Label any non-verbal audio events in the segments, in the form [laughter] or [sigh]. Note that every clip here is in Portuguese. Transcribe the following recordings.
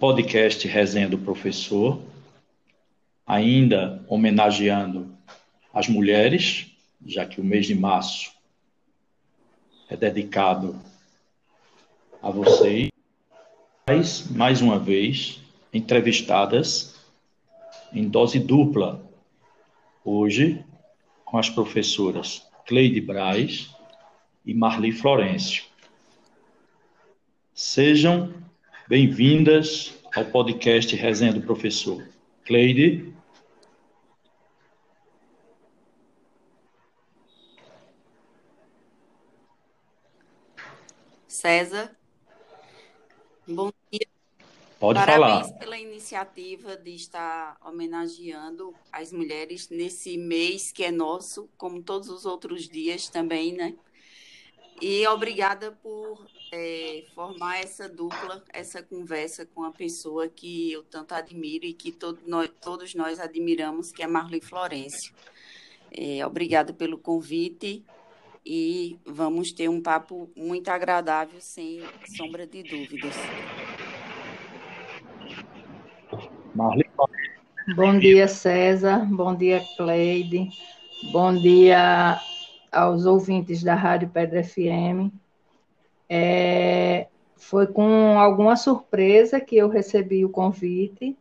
podcast Resenha do Professor, ainda homenageando as mulheres, já que o mês de março é dedicado a vocês, mais uma vez entrevistadas em dose dupla, hoje com as professoras Cleide Braz e Marli Florencio. Sejam bem-vindas ao podcast Resenha do Professor. Cleide. César. Bom dia. Pode Parabéns falar. Parabéns pela iniciativa de estar homenageando as mulheres nesse mês que é nosso, como todos os outros dias também, né? E obrigada por é, formar essa dupla, essa conversa com a pessoa que eu tanto admiro e que todo nós, todos nós admiramos, que é Marli Florencio. É, obrigada pelo convite e vamos ter um papo muito agradável, sem sombra de dúvidas. Marli. Bom dia, César. Bom dia, Cleide. Bom dia aos ouvintes da Rádio Pedra FM. É, foi com alguma surpresa que eu recebi o convite,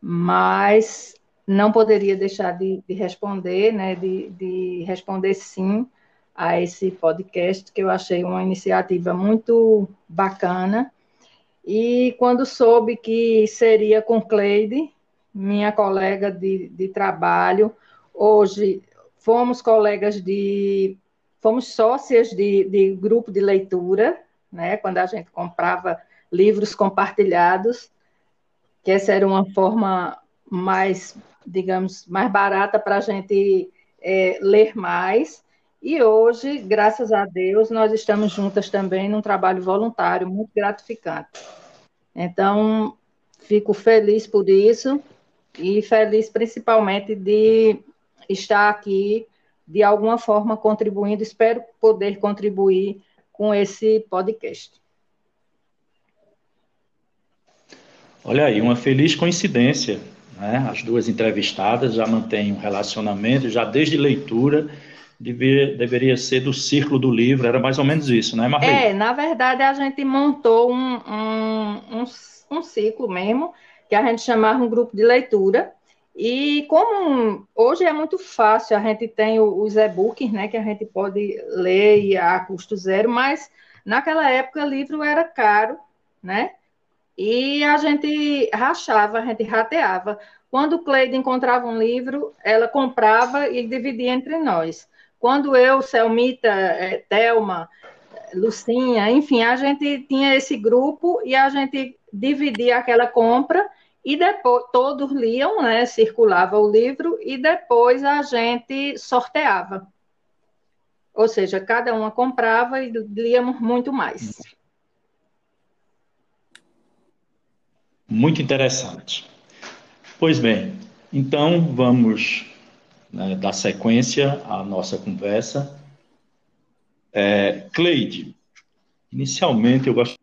mas não poderia deixar de, de responder, né, de, de responder sim a esse podcast, que eu achei uma iniciativa muito bacana. E quando soube que seria com Cleide, minha colega de, de trabalho, hoje fomos colegas de. fomos sócias de, de grupo de leitura, né, quando a gente comprava livros compartilhados, que essa era uma forma mais, digamos, mais barata para a gente é, ler mais. E hoje, graças a Deus, nós estamos juntas também num trabalho voluntário muito gratificante. Então, fico feliz por isso e feliz principalmente de estar aqui de alguma forma contribuindo. Espero poder contribuir com esse podcast. Olha aí, uma feliz coincidência. Né? As duas entrevistadas já mantêm um relacionamento, já desde leitura, deveria, deveria ser do círculo do livro, era mais ou menos isso, né, Marlene? É, na verdade, a gente montou um, um, um, um ciclo mesmo, que a gente chamava um grupo de leitura, e como hoje é muito fácil, a gente tem os e-books, né, que a gente pode ler a custo zero, mas naquela época livro era caro, né? E a gente rachava, a gente rateava. Quando Cleide encontrava um livro, ela comprava e dividia entre nós. Quando eu, Selmita, é, Thelma, Lucinha, enfim, a gente tinha esse grupo e a gente dividia aquela compra e depois todos liam, né? Circulava o livro e depois a gente sorteava. Ou seja, cada uma comprava e líamos muito mais. Muito interessante. Pois bem, então vamos né, dar sequência à nossa conversa. É, Cleide, inicialmente eu gosto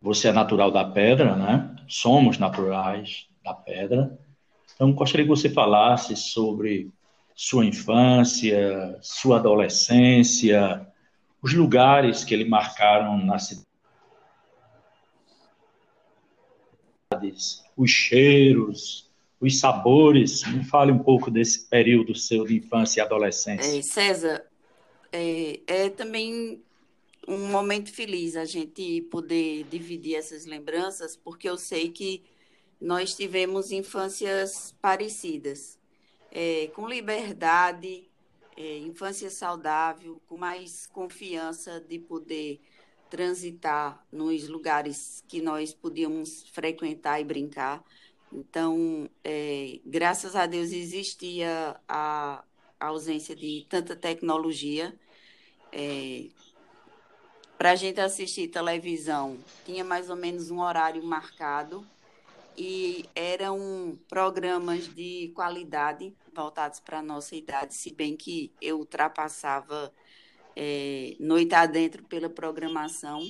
você é natural da pedra, né? Somos naturais da pedra. Então, gostaria que você falasse sobre sua infância, sua adolescência, os lugares que ele marcaram na cidade, os cheiros, os sabores. Me fale um pouco desse período seu de infância e adolescência. É, César, é, é também um momento feliz a gente poder dividir essas lembranças, porque eu sei que nós tivemos infâncias parecidas, é, com liberdade, é, infância saudável, com mais confiança de poder transitar nos lugares que nós podíamos frequentar e brincar. Então, é, graças a Deus existia a, a ausência de tanta tecnologia. É, para a gente assistir televisão, tinha mais ou menos um horário marcado e eram programas de qualidade voltados para a nossa idade, se bem que eu ultrapassava é, noite adentro pela programação,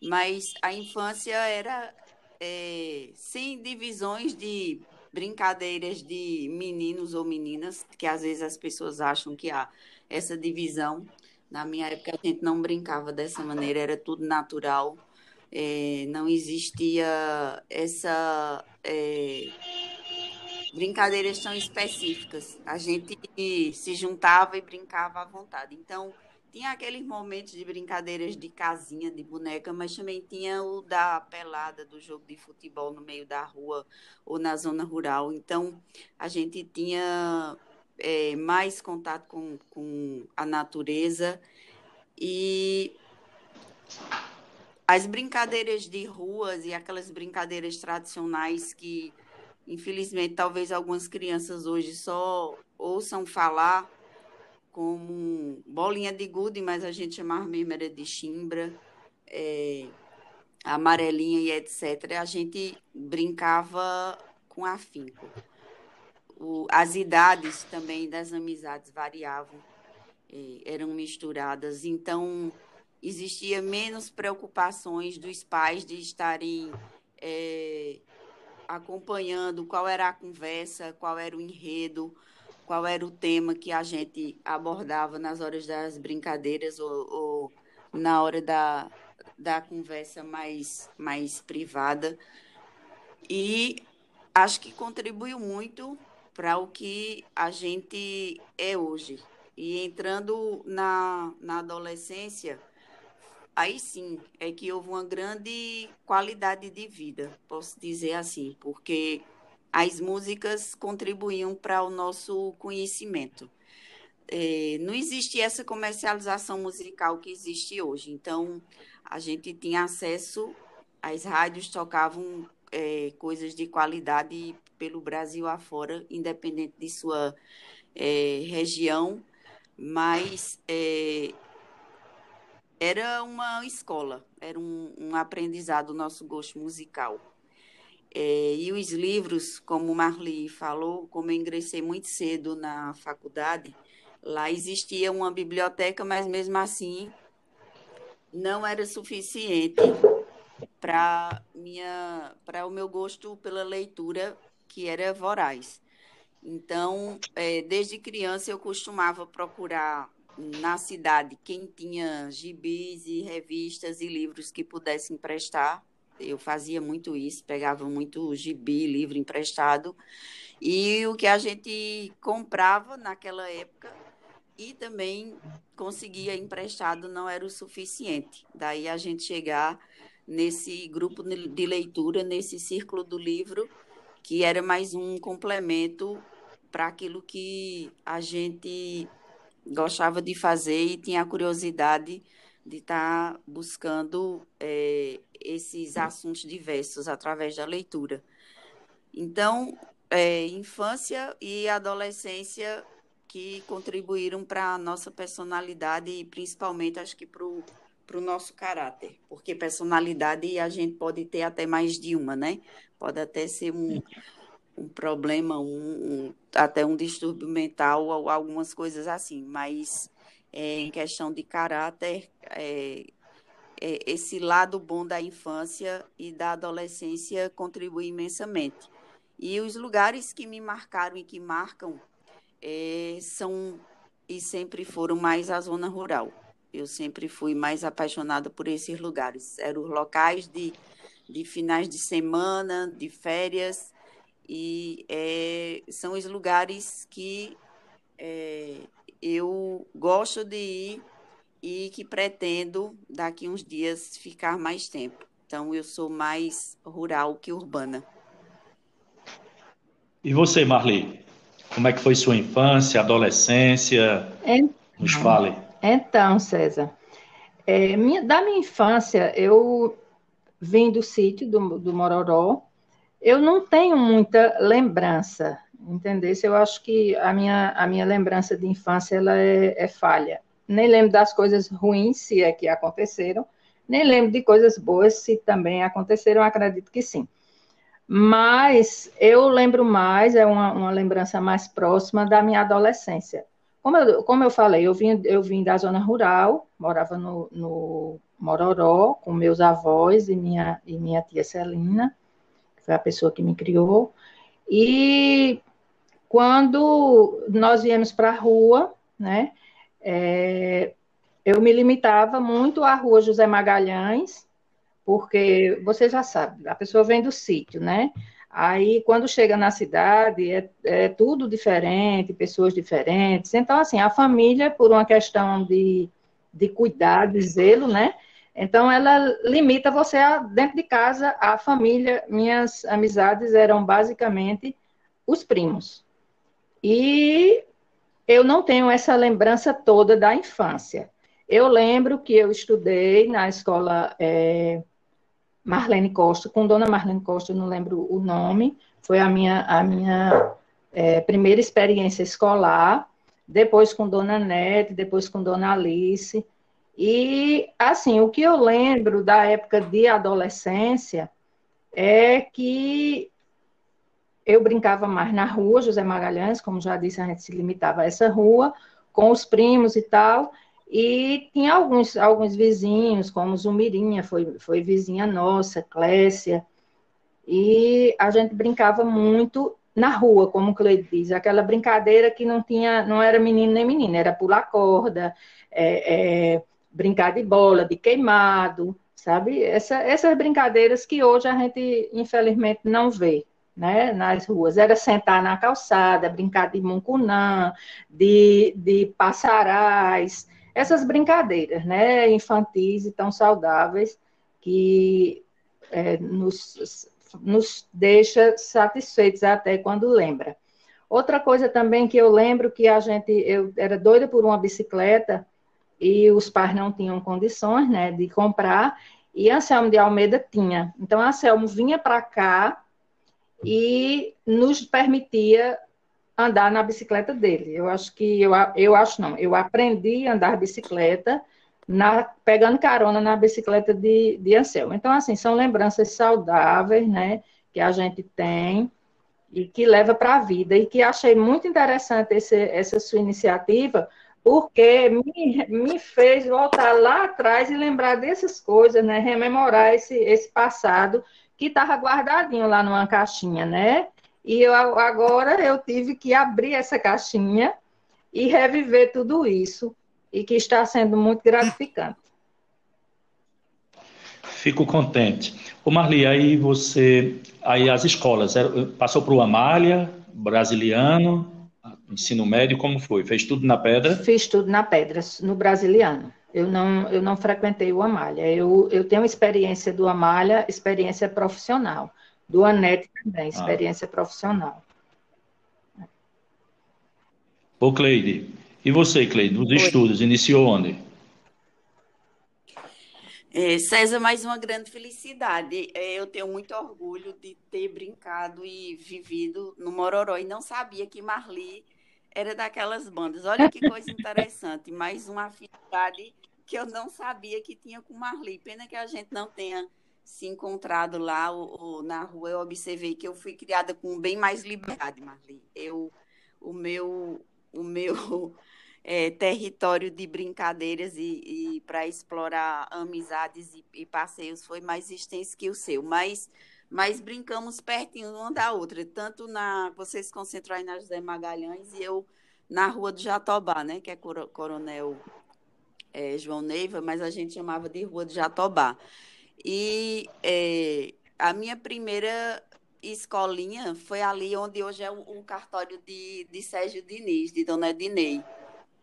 mas a infância era é, sem divisões de brincadeiras de meninos ou meninas, que às vezes as pessoas acham que há essa divisão. Na minha época, a gente não brincava dessa maneira, era tudo natural, é, não existia essa. É, brincadeiras tão específicas. A gente se juntava e brincava à vontade. Então, tinha aqueles momentos de brincadeiras de casinha, de boneca, mas também tinha o da pelada, do jogo de futebol no meio da rua ou na zona rural. Então, a gente tinha é, mais contato com, com a natureza e as brincadeiras de ruas e aquelas brincadeiras tradicionais que, infelizmente, talvez algumas crianças hoje só ouçam falar como bolinha de gude, mas a gente chamava mesmo era de chimbra, é, amarelinha e etc. A gente brincava com afinco. O, as idades também das amizades variavam, eram misturadas, então existia menos preocupações dos pais de estarem é, acompanhando qual era a conversa, qual era o enredo, qual era o tema que a gente abordava nas horas das brincadeiras ou, ou na hora da, da conversa mais, mais privada. E acho que contribuiu muito para o que a gente é hoje. E entrando na, na adolescência, aí sim é que houve uma grande qualidade de vida, posso dizer assim, porque as músicas contribuíam para o nosso conhecimento. É, não existia essa comercialização musical que existe hoje. Então, a gente tinha acesso, as rádios tocavam é, coisas de qualidade pelo Brasil afora, independente de sua é, região, mas é, era uma escola, era um, um aprendizado, o nosso gosto musical. É, e os livros, como Marli falou, como eu ingressei muito cedo na faculdade, lá existia uma biblioteca, mas mesmo assim não era suficiente para minha para o meu gosto pela leitura que era voraz. Então, é, desde criança eu costumava procurar na cidade quem tinha gibis e revistas e livros que pudessem emprestar eu fazia muito isso, pegava muito gibi, livro emprestado, e o que a gente comprava naquela época e também conseguia emprestado não era o suficiente. Daí a gente chegar nesse grupo de leitura, nesse círculo do livro, que era mais um complemento para aquilo que a gente gostava de fazer e tinha a curiosidade de estar tá buscando é, esses assuntos diversos através da leitura. Então, é, infância e adolescência que contribuíram para a nossa personalidade e principalmente acho que para o nosso caráter, porque personalidade a gente pode ter até mais de uma, né? Pode até ser um, um problema, um, um até um distúrbio mental ou algumas coisas assim, mas é, em questão de caráter, é, é, esse lado bom da infância e da adolescência contribui imensamente. E os lugares que me marcaram e que marcam é, são e sempre foram mais a zona rural. Eu sempre fui mais apaixonada por esses lugares. Eram os locais de, de finais de semana, de férias, e é, são os lugares que é, eu gosto de ir e que pretendo, daqui uns dias, ficar mais tempo. Então, eu sou mais rural que urbana. E você, Marli? Como é que foi sua infância, adolescência? Então, Nos fale. Então, César, é, minha, da minha infância, eu vim do sítio do, do Mororó. Eu não tenho muita lembrança, entendeu? Eu acho que a minha, a minha lembrança de infância ela é, é falha nem lembro das coisas ruins, se é que aconteceram, nem lembro de coisas boas, se também aconteceram, acredito que sim. Mas eu lembro mais, é uma, uma lembrança mais próxima da minha adolescência. Como eu, como eu falei, eu vim, eu vim da zona rural, morava no, no Mororó, com meus avós e minha, e minha tia Celina, que foi a pessoa que me criou. E quando nós viemos para a rua, né, é, eu me limitava muito à rua José Magalhães, porque você já sabe, a pessoa vem do sítio, né? Aí, quando chega na cidade, é, é, tudo diferente, pessoas diferentes. Então, assim, a família, por uma questão de, de cuidado, de zelo, né? Então, ela limita você a, dentro de casa, a família. Minhas amizades eram basicamente os primos. E eu não tenho essa lembrança toda da infância. Eu lembro que eu estudei na escola é, Marlene Costa, com Dona Marlene Costa, eu não lembro o nome, foi a minha, a minha é, primeira experiência escolar, depois com Dona Nete, depois com Dona Alice. E, assim, o que eu lembro da época de adolescência é que eu brincava mais na rua, José Magalhães, como já disse, a gente se limitava a essa rua, com os primos e tal, e tinha alguns, alguns vizinhos, como Zumirinha, foi, foi vizinha nossa, Clécia, e a gente brincava muito na rua, como o Cleide diz, aquela brincadeira que não tinha, não era menino nem menina, era pular corda, é, é, brincar de bola, de queimado, sabe? Essa, essas brincadeiras que hoje a gente, infelizmente, não vê. Né, nas ruas, era sentar na calçada, brincar de muncunã, de, de passarais, essas brincadeiras, né, infantis e tão saudáveis que é, nos, nos deixa satisfeitos até quando lembra. Outra coisa também que eu lembro que a gente, eu era doida por uma bicicleta e os pais não tinham condições, né, de comprar, e Anselmo de Almeida tinha. Então, Anselmo vinha para cá e nos permitia andar na bicicleta dele. Eu acho que eu, eu acho não, eu aprendi a andar bicicleta na, pegando carona na bicicleta de, de Anselmo. Então, assim, são lembranças saudáveis, né, que a gente tem e que leva para a vida. E que achei muito interessante esse, essa sua iniciativa, porque me, me fez voltar lá atrás e lembrar dessas coisas, né, rememorar esse, esse passado que estava guardadinho lá numa caixinha, né? E eu, agora eu tive que abrir essa caixinha e reviver tudo isso, e que está sendo muito gratificante. Fico contente. Ô Marli, aí você, aí as escolas, passou para o Amália, Brasiliano, ensino médio, como foi? Fez tudo na Pedra? Fiz tudo na Pedra, no Brasiliano. Eu não, eu não frequentei o Amália. Eu, eu tenho experiência do Amália, experiência profissional. Do ANET também, ah. experiência ah. profissional. Ô, Cleide, e você, Cleide, nos Oi. estudos, iniciou onde? É, César, mais uma grande felicidade. É, eu tenho muito orgulho de ter brincado e vivido no Mororó e não sabia que Marli era daquelas bandas. Olha que coisa interessante, mais uma afinidade que eu não sabia que tinha com Marli. Pena que a gente não tenha se encontrado lá ou, ou, na rua, eu observei que eu fui criada com bem mais liberdade, Marli. Eu, o meu, o meu é, [laughs] território de brincadeiras e, e para explorar amizades e, e, passeios foi mais extenso que o seu, mas, mas brincamos pertinho uma da outra, tanto na, vocês se concentram aí na José Magalhães e eu na rua do Jatobá, né, que é Coronel é, João Neiva, mas a gente chamava de Rua do Jatobá. E é, a minha primeira escolinha foi ali onde hoje é o, cartório de, de Sérgio Diniz, de Dona Ednei,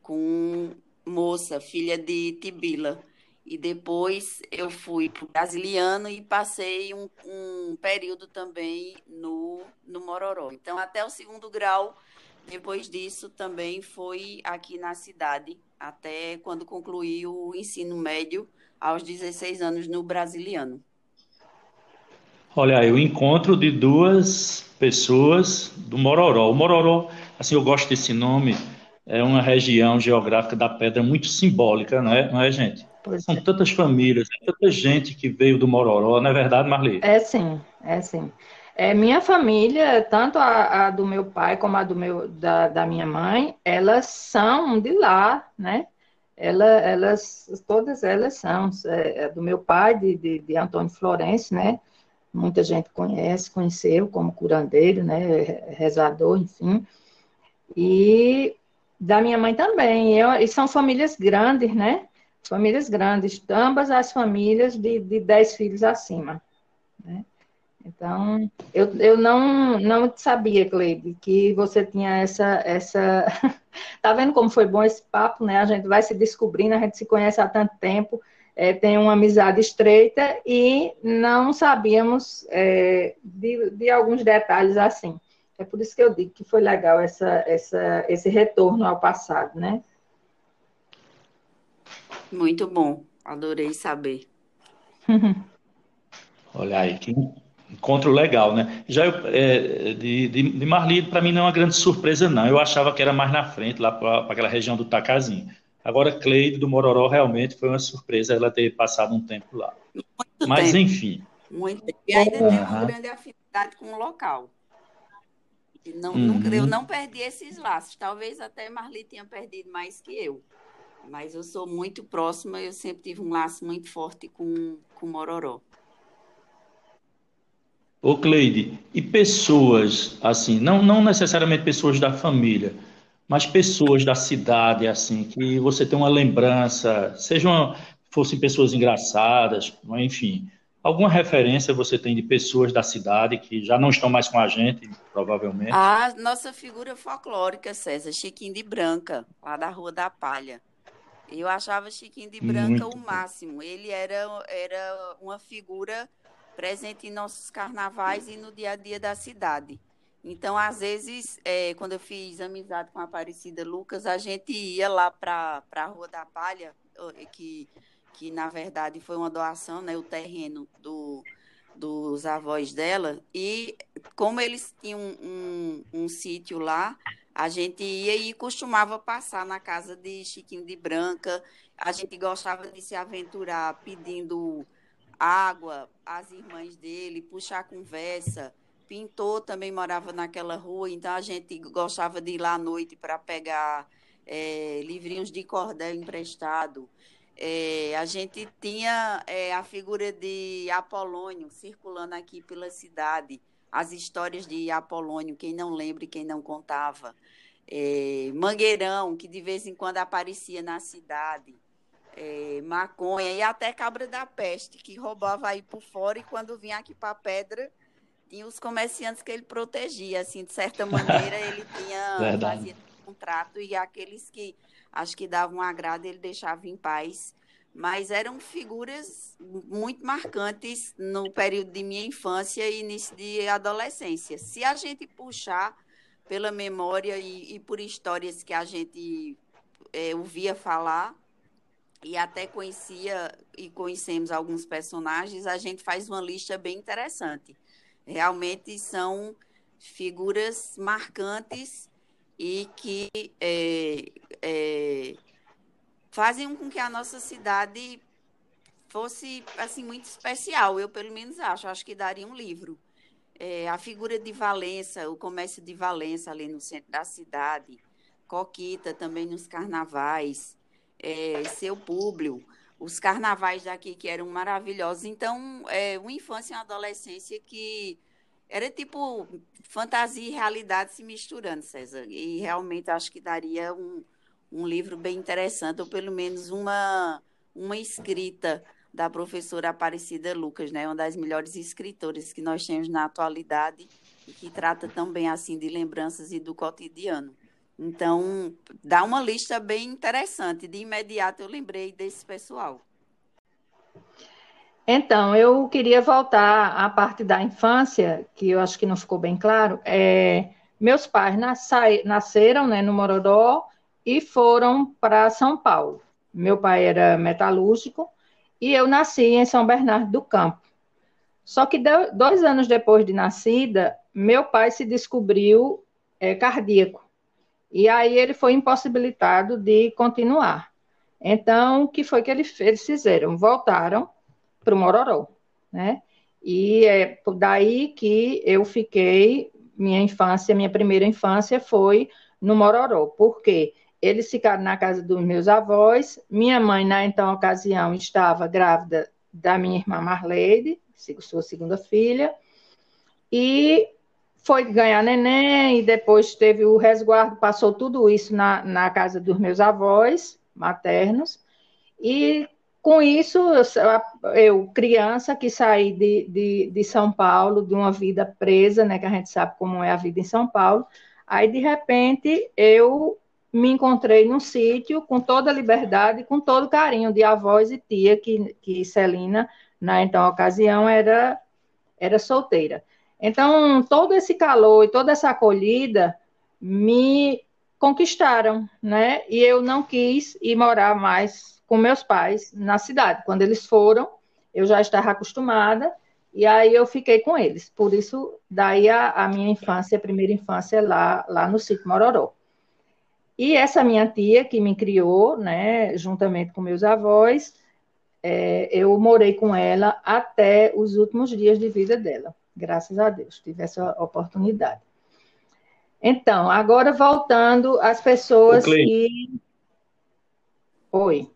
com moça, filha de Tibila. E depois eu fui para o Brasiliano e passei um, um, período também no, no Mororó. Então, até o segundo grau, depois disso, também foi aqui na cidade, até quando concluí o ensino médio aos 16 anos no Brasiliano. Olha aí, o encontro de duas pessoas do Mororó. O Mororó, assim, eu gosto desse nome, é uma região geográfica da pedra muito simbólica, não é, não é gente? Pois São é. tantas famílias, tanta gente que veio do Mororó, não é verdade, Marli? É sim, é sim. É, minha família, tanto a, a, do meu pai como a do meu, da, da minha mãe, elas são de lá, né? Ela, elas, todas elas são é, é, do meu pai, de, de, de, Antônio Florencio, né? Muita gente conhece, conheceu como curandeiro, né? Rezador, enfim. E da minha mãe também. Eu, e são famílias grandes, né? Famílias grandes, ambas as famílias de, de dez filhos acima. Né? Então, eu, eu não, não sabia, Cleide, que você tinha essa, essa. [laughs] tá vendo como foi bom esse papo, né? A gente vai se descobrindo, a gente se conhece há tanto tempo, é, tem uma amizade estreita e não sabíamos é, de, de alguns detalhes assim. É por isso que eu digo que foi legal essa, essa, esse retorno ao passado, né? Muito bom, adorei saber. [laughs] Olha aí, que encontro legal, né? Já eu, é, de, de, de Marli, para mim não é uma grande surpresa, não. Eu achava que era mais na frente, lá para aquela região do Tacazinho. Agora, Cleide do Mororó realmente foi uma surpresa ela ter passado um tempo lá. Muito Mas, tempo. enfim. Muito. E ainda uhum. tem uma grande afinidade com o local. Não, uhum. nunca, eu não perdi esses laços. Talvez até Marli tenha perdido mais que eu. Mas eu sou muito próxima, eu sempre tive um laço muito forte com, com Mororó. Ô Cleide, e pessoas, assim, não, não necessariamente pessoas da família, mas pessoas da cidade, assim, que você tem uma lembrança, sejam, fossem pessoas engraçadas, enfim, alguma referência você tem de pessoas da cidade que já não estão mais com a gente, provavelmente? A nossa figura folclórica, César, Chiquinho de Branca, lá da Rua da Palha. Eu achava Chiquinho de Branca Muito o máximo. Ele era, era uma figura presente em nossos carnavais e no dia a dia da cidade. Então, às vezes, é, quando eu fiz amizade com a Aparecida Lucas, a gente ia lá para a Rua da Palha, que, que na verdade foi uma doação, né, o terreno do, dos avós dela, e como eles tinham um, um, um sítio lá, a gente ia e costumava passar na casa de Chiquinho de Branca, a gente gostava de se aventurar pedindo água, as irmãs dele, puxar conversa. Pintor também morava naquela rua, então a gente gostava de ir lá à noite para pegar é, livrinhos de cordel emprestado. É, a gente tinha é, a figura de Apolônio circulando aqui pela cidade, as histórias de Apolônio, quem não lembra e quem não contava. É, Mangueirão, que de vez em quando aparecia na cidade é, maconha e até cabra da peste, que roubava aí por fora e quando vinha aqui para a pedra, tinha os comerciantes que ele protegia, assim, de certa maneira ele [laughs] tinha, fazia contrato e aqueles que acho que davam um agrado ele deixava em paz, mas eram figuras muito marcantes no período de minha infância e início de adolescência. Se a gente puxar pela memória e, e por histórias que a gente é, ouvia falar, e até conhecia e conhecemos alguns personagens, a gente faz uma lista bem interessante. Realmente são figuras marcantes e que é, é, fazem com que a nossa cidade fosse assim muito especial. Eu pelo menos acho, acho que daria um livro. É, a figura de Valença, o comércio de Valença ali no centro da cidade, Coquita também nos carnavais é, seu público, os carnavais daqui que eram maravilhosos. Então, é, uma infância e uma adolescência que era tipo fantasia e realidade se misturando, César. E realmente acho que daria um, um livro bem interessante, ou pelo menos uma, uma escrita da professora Aparecida Lucas, né? uma das melhores escritoras que nós temos na atualidade e que trata também assim de lembranças e do cotidiano. Então, dá uma lista bem interessante. De imediato eu lembrei desse pessoal. Então, eu queria voltar à parte da infância, que eu acho que não ficou bem claro. É, meus pais nasceram né, no Mororó e foram para São Paulo. Meu pai era metalúrgico e eu nasci em São Bernardo do Campo. Só que dois anos depois de nascida, meu pai se descobriu é, cardíaco. E aí ele foi impossibilitado de continuar. Então, o que foi que eles, eles fizeram? Voltaram para o Mororó, né? E é daí que eu fiquei, minha infância, minha primeira infância foi no Mororó, porque eles ficaram na casa dos meus avós. Minha mãe, na então ocasião, estava grávida da minha irmã Marleide, sua segunda filha, e foi ganhar neném, e depois teve o resguardo, passou tudo isso na, na casa dos meus avós maternos, e com isso, eu, eu criança que saí de, de, de, São Paulo, de uma vida presa, né, que a gente sabe como é a vida em São Paulo, aí de repente eu me encontrei num sítio com toda a liberdade, com todo carinho de avós e tia, que, que Celina, na então ocasião, era, era solteira. Então, todo esse calor e toda essa acolhida me conquistaram, né? E eu não quis ir morar mais com meus pais na cidade. Quando eles foram, eu já estava acostumada e aí eu fiquei com eles. Por isso, daí a, a minha infância, a primeira infância lá, lá no sítio Mororó. E essa minha tia que me criou, né, juntamente com meus avós, é, eu morei com ela até os últimos dias de vida dela. Graças a Deus, tive essa oportunidade. Então, agora voltando às pessoas que. Oi.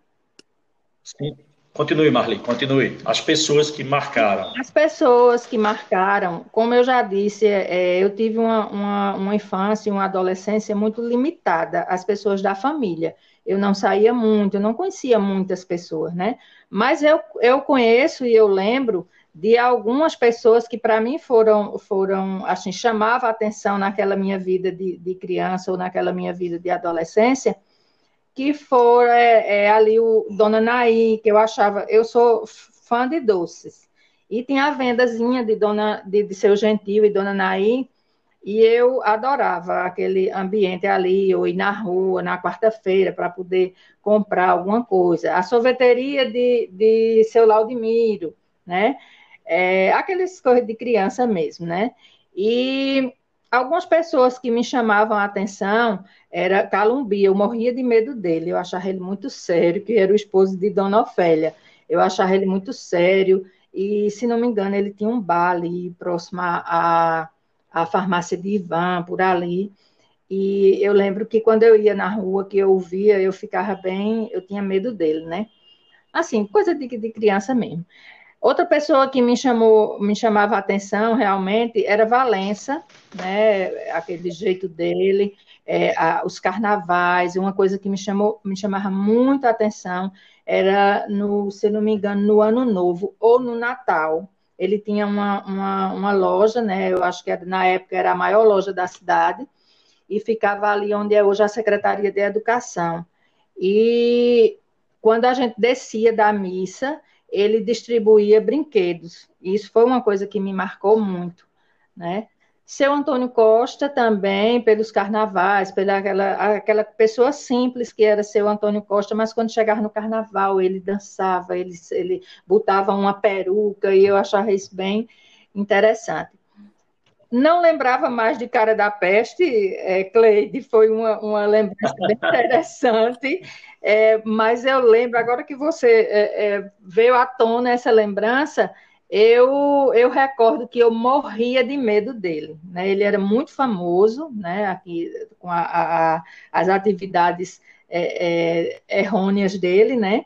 Sim. Continue, Marli, continue. As pessoas que marcaram. As pessoas que marcaram, como eu já disse, é, eu tive uma, uma, uma infância, uma adolescência muito limitada, as pessoas da família. Eu não saía muito, eu não conhecia muitas pessoas, né? Mas eu, eu conheço e eu lembro de algumas pessoas que para mim foram, foram assim, chamava a atenção naquela minha vida de, de criança ou naquela minha vida de adolescência, que for é, é, ali o Dona Naí, que eu achava, eu sou fã de doces. E tinha a vendazinha de Dona de, de Seu Gentil e Dona Naí, e eu adorava aquele ambiente ali, ou ir na rua, na quarta-feira, para poder comprar alguma coisa. A sorveteria de, de Seu Laudimiro, né? É, aqueles coisas de criança mesmo, né? E algumas pessoas que me chamavam a atenção era Calumbi, eu morria de medo dele, eu achava ele muito sério, que era o esposo de Dona Ofélia. Eu achava ele muito sério, e se não me engano, ele tinha um bar ali próximo à, à farmácia de Ivan, por ali. E eu lembro que quando eu ia na rua, que eu via, eu ficava bem, eu tinha medo dele, né? Assim, coisa de, de criança mesmo. Outra pessoa que me chamou, me chamava a atenção realmente era Valença, né? Aquele jeito dele, é, a, os carnavais, uma coisa que me chamou, me chamava muito a atenção era no, se não me engano, no Ano Novo ou no Natal. Ele tinha uma, uma, uma loja, né? Eu acho que na época era a maior loja da cidade e ficava ali onde é hoje a Secretaria de Educação. E quando a gente descia da missa, ele distribuía brinquedos. Isso foi uma coisa que me marcou muito, né? Seu Antônio Costa também, pelos carnavais, pela aquela, aquela pessoa simples que era seu Antônio Costa, mas quando chegava no carnaval, ele dançava, ele, ele botava uma peruca, e eu achava isso bem interessante. Não lembrava mais de Cara da Peste, é, Cleide, foi uma, uma lembrança bem [laughs] interessante, é, mas eu lembro, agora que você é, é, veio à tona essa lembrança, eu, eu recordo que eu morria de medo dele. Né? Ele era muito famoso, né? aqui com a, a, as atividades é, é, errôneas dele, né?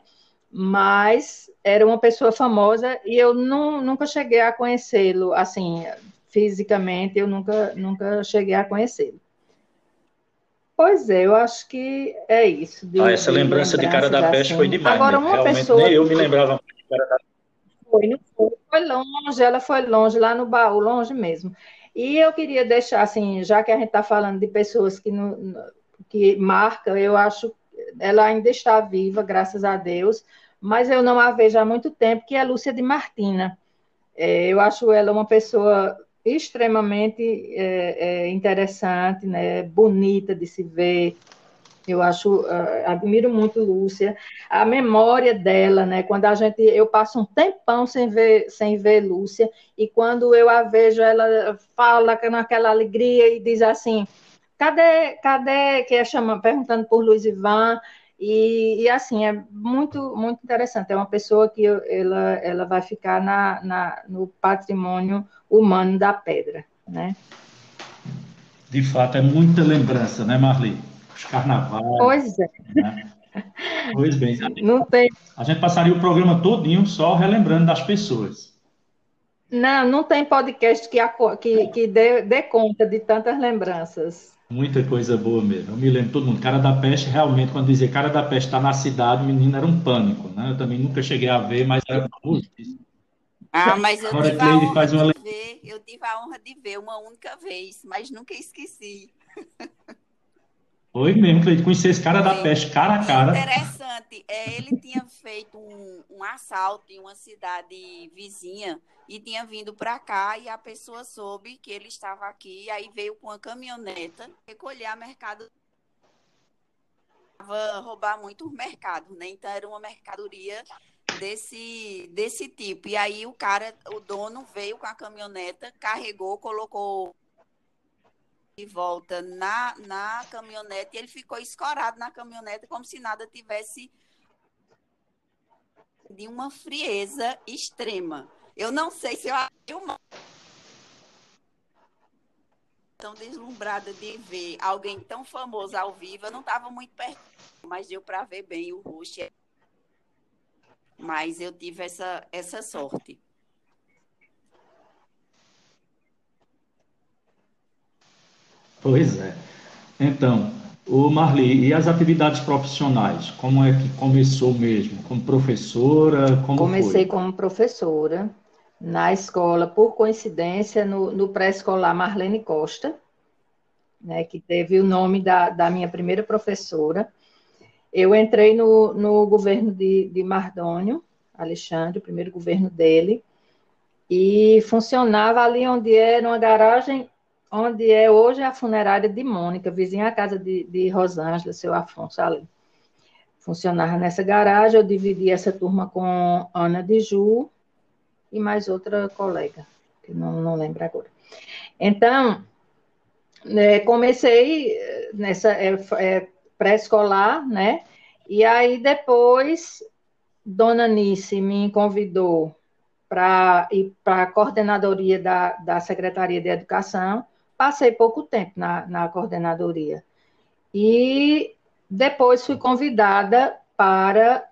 mas era uma pessoa famosa e eu não, nunca cheguei a conhecê-lo, assim, fisicamente, eu nunca, nunca cheguei a conhecê-lo. Pois é, eu acho que é isso. De, ah, essa de lembrança de cara da peste assim. foi demais. Agora, né? uma Realmente, pessoa. Nem eu me lembrava de cara da foi, não foi, foi longe, ela foi longe, lá no baú, longe mesmo. E eu queria deixar, assim, já que a gente está falando de pessoas que, no, que marcam, eu acho ela ainda está viva, graças a Deus, mas eu não a vejo há muito tempo, que é a Lúcia de Martina. É, eu acho ela uma pessoa extremamente é, é, interessante, né? bonita de se ver. Eu acho, uh, admiro muito Lúcia, a memória dela, né? Quando a gente, eu passo um tempão sem ver, sem ver Lúcia e quando eu a vejo, ela fala naquela alegria e diz assim: cadê, cadê? Que é chamando, perguntando por Luiz Ivan. E, e, assim, é muito, muito interessante. É uma pessoa que ela, ela vai ficar na, na, no patrimônio humano da pedra, né? De fato, é muita lembrança, né, Marli? os carnavais. Pois é. Né? Pois bem. [laughs] Não tem... A gente passaria o programa todinho só relembrando das pessoas. Não, não tem podcast que, que, que dê, dê conta de tantas lembranças. Muita coisa boa mesmo. Eu me lembro todo mundo. Cara da Peste, realmente, quando dizia Cara da Peste está na cidade, menino era um pânico, né? Eu também nunca cheguei a ver, mas era famoso. Ah, [laughs] mas eu Agora, tive, a honra faz uma... de ver, eu tive a honra de ver uma única vez, mas nunca esqueci. Foi mesmo, Cleide, conhecer esse cara da peste cara a cara. Interessante, é, ele tinha feito um, um assalto em uma cidade vizinha e tinha vindo para cá e a pessoa soube que ele estava aqui, aí veio com a caminhoneta recolher a mercado roubar muito o mercado, né? Então era uma mercadoria desse desse tipo. E aí o cara, o dono veio com a caminhoneta, carregou, colocou de volta na, na caminhonete e ele ficou escorado na caminhonete como se nada tivesse de uma frieza extrema. Eu não sei se eu uma tão deslumbrada de ver alguém tão famoso ao vivo, eu não estava muito perto, mas deu para ver bem o rosto. Mas eu tive essa, essa sorte. Pois é. Então, o Marli, e as atividades profissionais? Como é que começou mesmo? Como professora? Como Comecei foi? como professora na escola, por coincidência, no, no pré-escolar Marlene Costa, né, que teve o nome da, da minha primeira professora. Eu entrei no, no governo de, de Mardônio, Alexandre, o primeiro governo dele, e funcionava ali onde era uma garagem onde é hoje a funerária de Mônica, vizinha à casa de, de Rosângela, seu Afonso ali. Funcionava nessa garagem, eu dividi essa turma com Ana de Ju e mais outra colega, que não, não lembro agora. Então, né, comecei nessa é, é, pré-escolar, né? E aí depois, Dona Nice me convidou para ir para a coordenadoria da, da Secretaria de Educação Passei pouco tempo na, na coordenadoria. E depois fui convidada para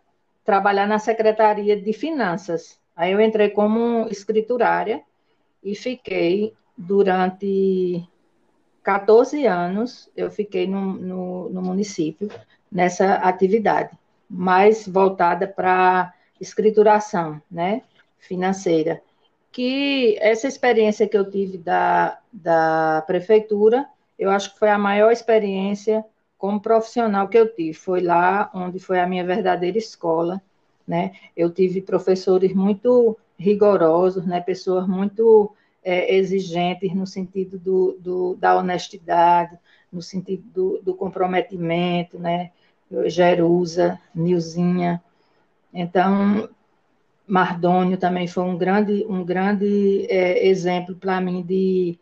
trabalhar na Secretaria de Finanças. Aí eu entrei como escriturária e fiquei durante 14 anos, eu fiquei no, no, no município nessa atividade, mais voltada para escrituração, né, financeira que essa experiência que eu tive da, da prefeitura, eu acho que foi a maior experiência como profissional que eu tive. Foi lá onde foi a minha verdadeira escola, né? Eu tive professores muito rigorosos, né? Pessoas muito é, exigentes no sentido do, do, da honestidade, no sentido do, do comprometimento, né? Jerusa, Nilzinha. Então, Mardônio também foi um grande, um grande é, exemplo para mim de,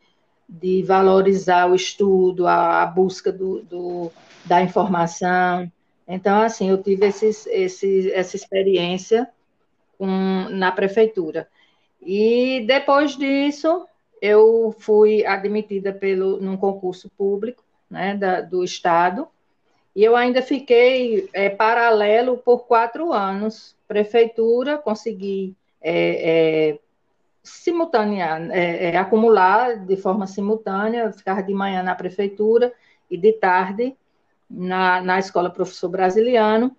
de valorizar o estudo, a, a busca do, do, da informação. Então, assim, eu tive esses, esses, essa experiência com, na prefeitura. E depois disso, eu fui admitida pelo, num concurso público né, da, do Estado, e eu ainda fiquei é, paralelo por quatro anos prefeitura, consegui é, é, é, é, acumular de forma simultânea, ficar de manhã na prefeitura e de tarde na, na escola professor brasiliano,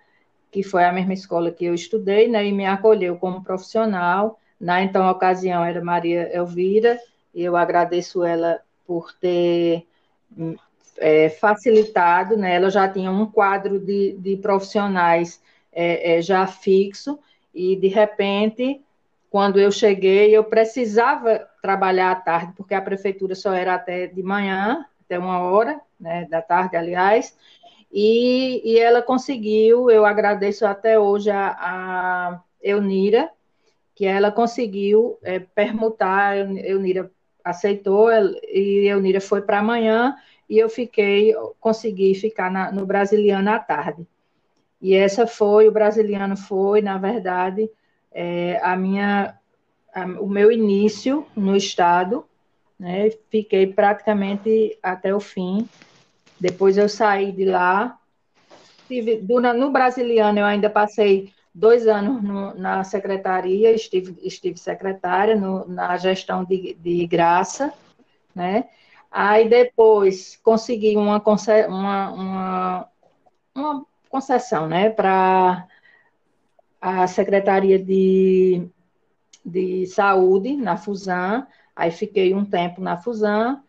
que foi a mesma escola que eu estudei, né, e me acolheu como profissional. Na então ocasião era Maria Elvira, e eu agradeço ela por ter é, facilitado, né? Ela já tinha um quadro de, de profissionais é, é, já fixo, e de repente, quando eu cheguei, eu precisava trabalhar à tarde, porque a prefeitura só era até de manhã, até uma hora, né, da tarde, aliás, e, e ela conseguiu, eu agradeço até hoje a, a Eunira, que ela conseguiu é, permutar, Eunira aceitou, e Eunira foi para amanhã, e eu fiquei, consegui ficar na, no Brasiliano à tarde. E essa foi, o brasiliano foi, na verdade, é, a minha, a, o meu início no Estado, né? Fiquei praticamente até o fim, Depois eu saí de lá. Tive, no Brasiliano, eu ainda passei dois anos no, na secretaria, estive, estive secretária no, na gestão de, de graça, né? Aí depois consegui uma, uma, uma, uma concessão, né, para a Secretaria de, de Saúde, na Fusan, aí fiquei um tempo na Fusan.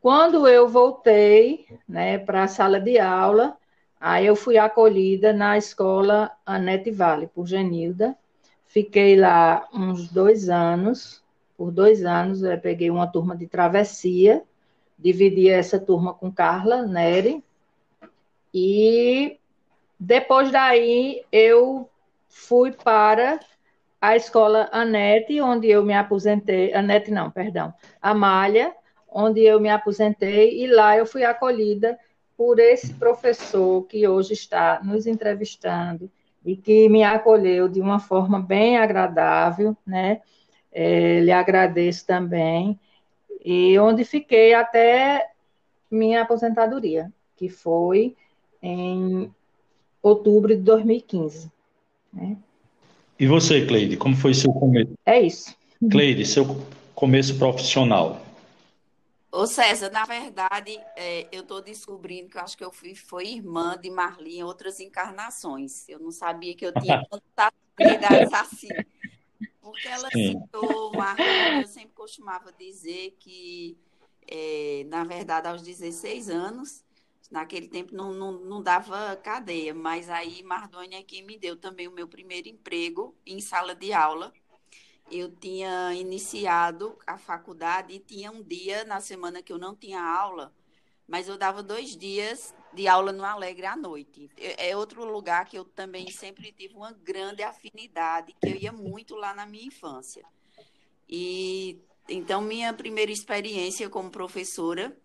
Quando eu voltei, né, para a sala de aula, aí eu fui acolhida na escola Anete Vale, por Genilda. Fiquei lá uns dois anos, por dois anos, eu peguei uma turma de travessia, dividi essa turma com Carla Neri, e depois daí eu fui para a escola Anete, onde eu me aposentei, Anete não, perdão, Amália, onde eu me aposentei, e lá eu fui acolhida por esse professor que hoje está nos entrevistando e que me acolheu de uma forma bem agradável, né? É, lhe agradeço também, e onde fiquei até minha aposentadoria, que foi em outubro de 2015. Né? E você, Cleide, como foi seu começo? É isso. Cleide, seu começo profissional. Ô César, na verdade, é, eu estou descobrindo que eu acho que eu fui foi irmã de Marli em outras encarnações. Eu não sabia que eu tinha [laughs] tantas habilidades assim. Porque ela Sim. citou Marli, eu sempre costumava dizer que, é, na verdade, aos 16 anos, Naquele tempo não, não, não dava cadeia, mas aí Mardoni é quem me deu também o meu primeiro emprego em sala de aula. Eu tinha iniciado a faculdade e tinha um dia na semana que eu não tinha aula, mas eu dava dois dias de aula no Alegre à noite. É outro lugar que eu também sempre tive uma grande afinidade, que eu ia muito lá na minha infância. E então minha primeira experiência como professora